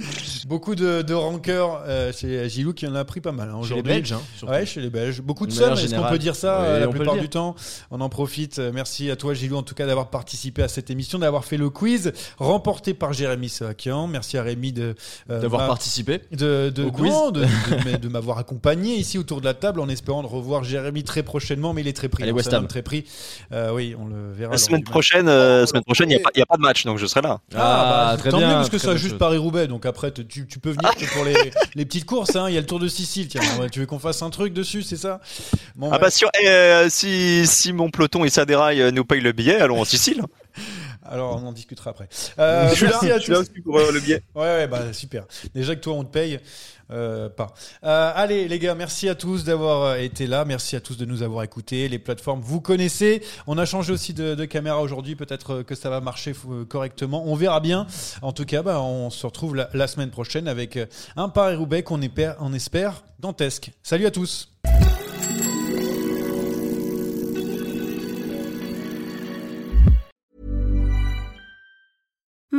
Beaucoup de, de rancœur euh, chez Gilou qui en a pris pas mal hein, Chez les aujourd'hui. Belges, hein, surtout. Ouais, chez les Belges. Beaucoup de De manière est-ce qu'on générale. peut dire ça Oui, euh, la on peut le plupart dire. du temps On en profite. Euh, Merci à toi Gilou en tout cas d'avoir participé à cette émission, d'avoir fait le quiz remporté par Jérémy Sakian. Merci à Rémi de euh, D'avoir m'a- participé. de, de, Au quiz. non, de, de- de m'avoir accompagné ici autour de la table en espérant de revoir Jérémy très prochainement, mais il est très pris. Allez, hein, West c'est un Ham. homme très pris. Euh, oui, on le verra. La lors semaine du match. prochaine, euh, semaine prochaine, il n'y a, pas- il y a pas de match, donc je serai là. Ah, bah, très tant bien, mieux parce que très ça bonne juste chose. Paris-Roubaix, donc après tu, tu peux venir que pour les, les petites courses. hein. Il y a le Tour de Sicile, tiens. Tu veux qu'on fasse un truc dessus, c'est ça? Bon, Ah ouais. bah si, euh, si, si mon peloton et Saderail euh, nous payent le billet, allons en Sicile. Alors on en discutera après. Euh, Je suis là, merci à je suis là aussi pour euh, le biais. Ouais, ouais, bah super. Déjà que toi on te paye, euh, pas. Euh, allez les gars, merci à tous d'avoir euh, été là, merci à tous de nous avoir écoutés. Les plateformes, vous connaissez. On a changé aussi de, caméra aujourd'hui, peut-être que ça va marcher correctement. On verra bien. En tout cas, bah, on se retrouve la, semaine prochaine avec un Paris Roubaix qu'on espère, on espère dantesque. Salut à tous.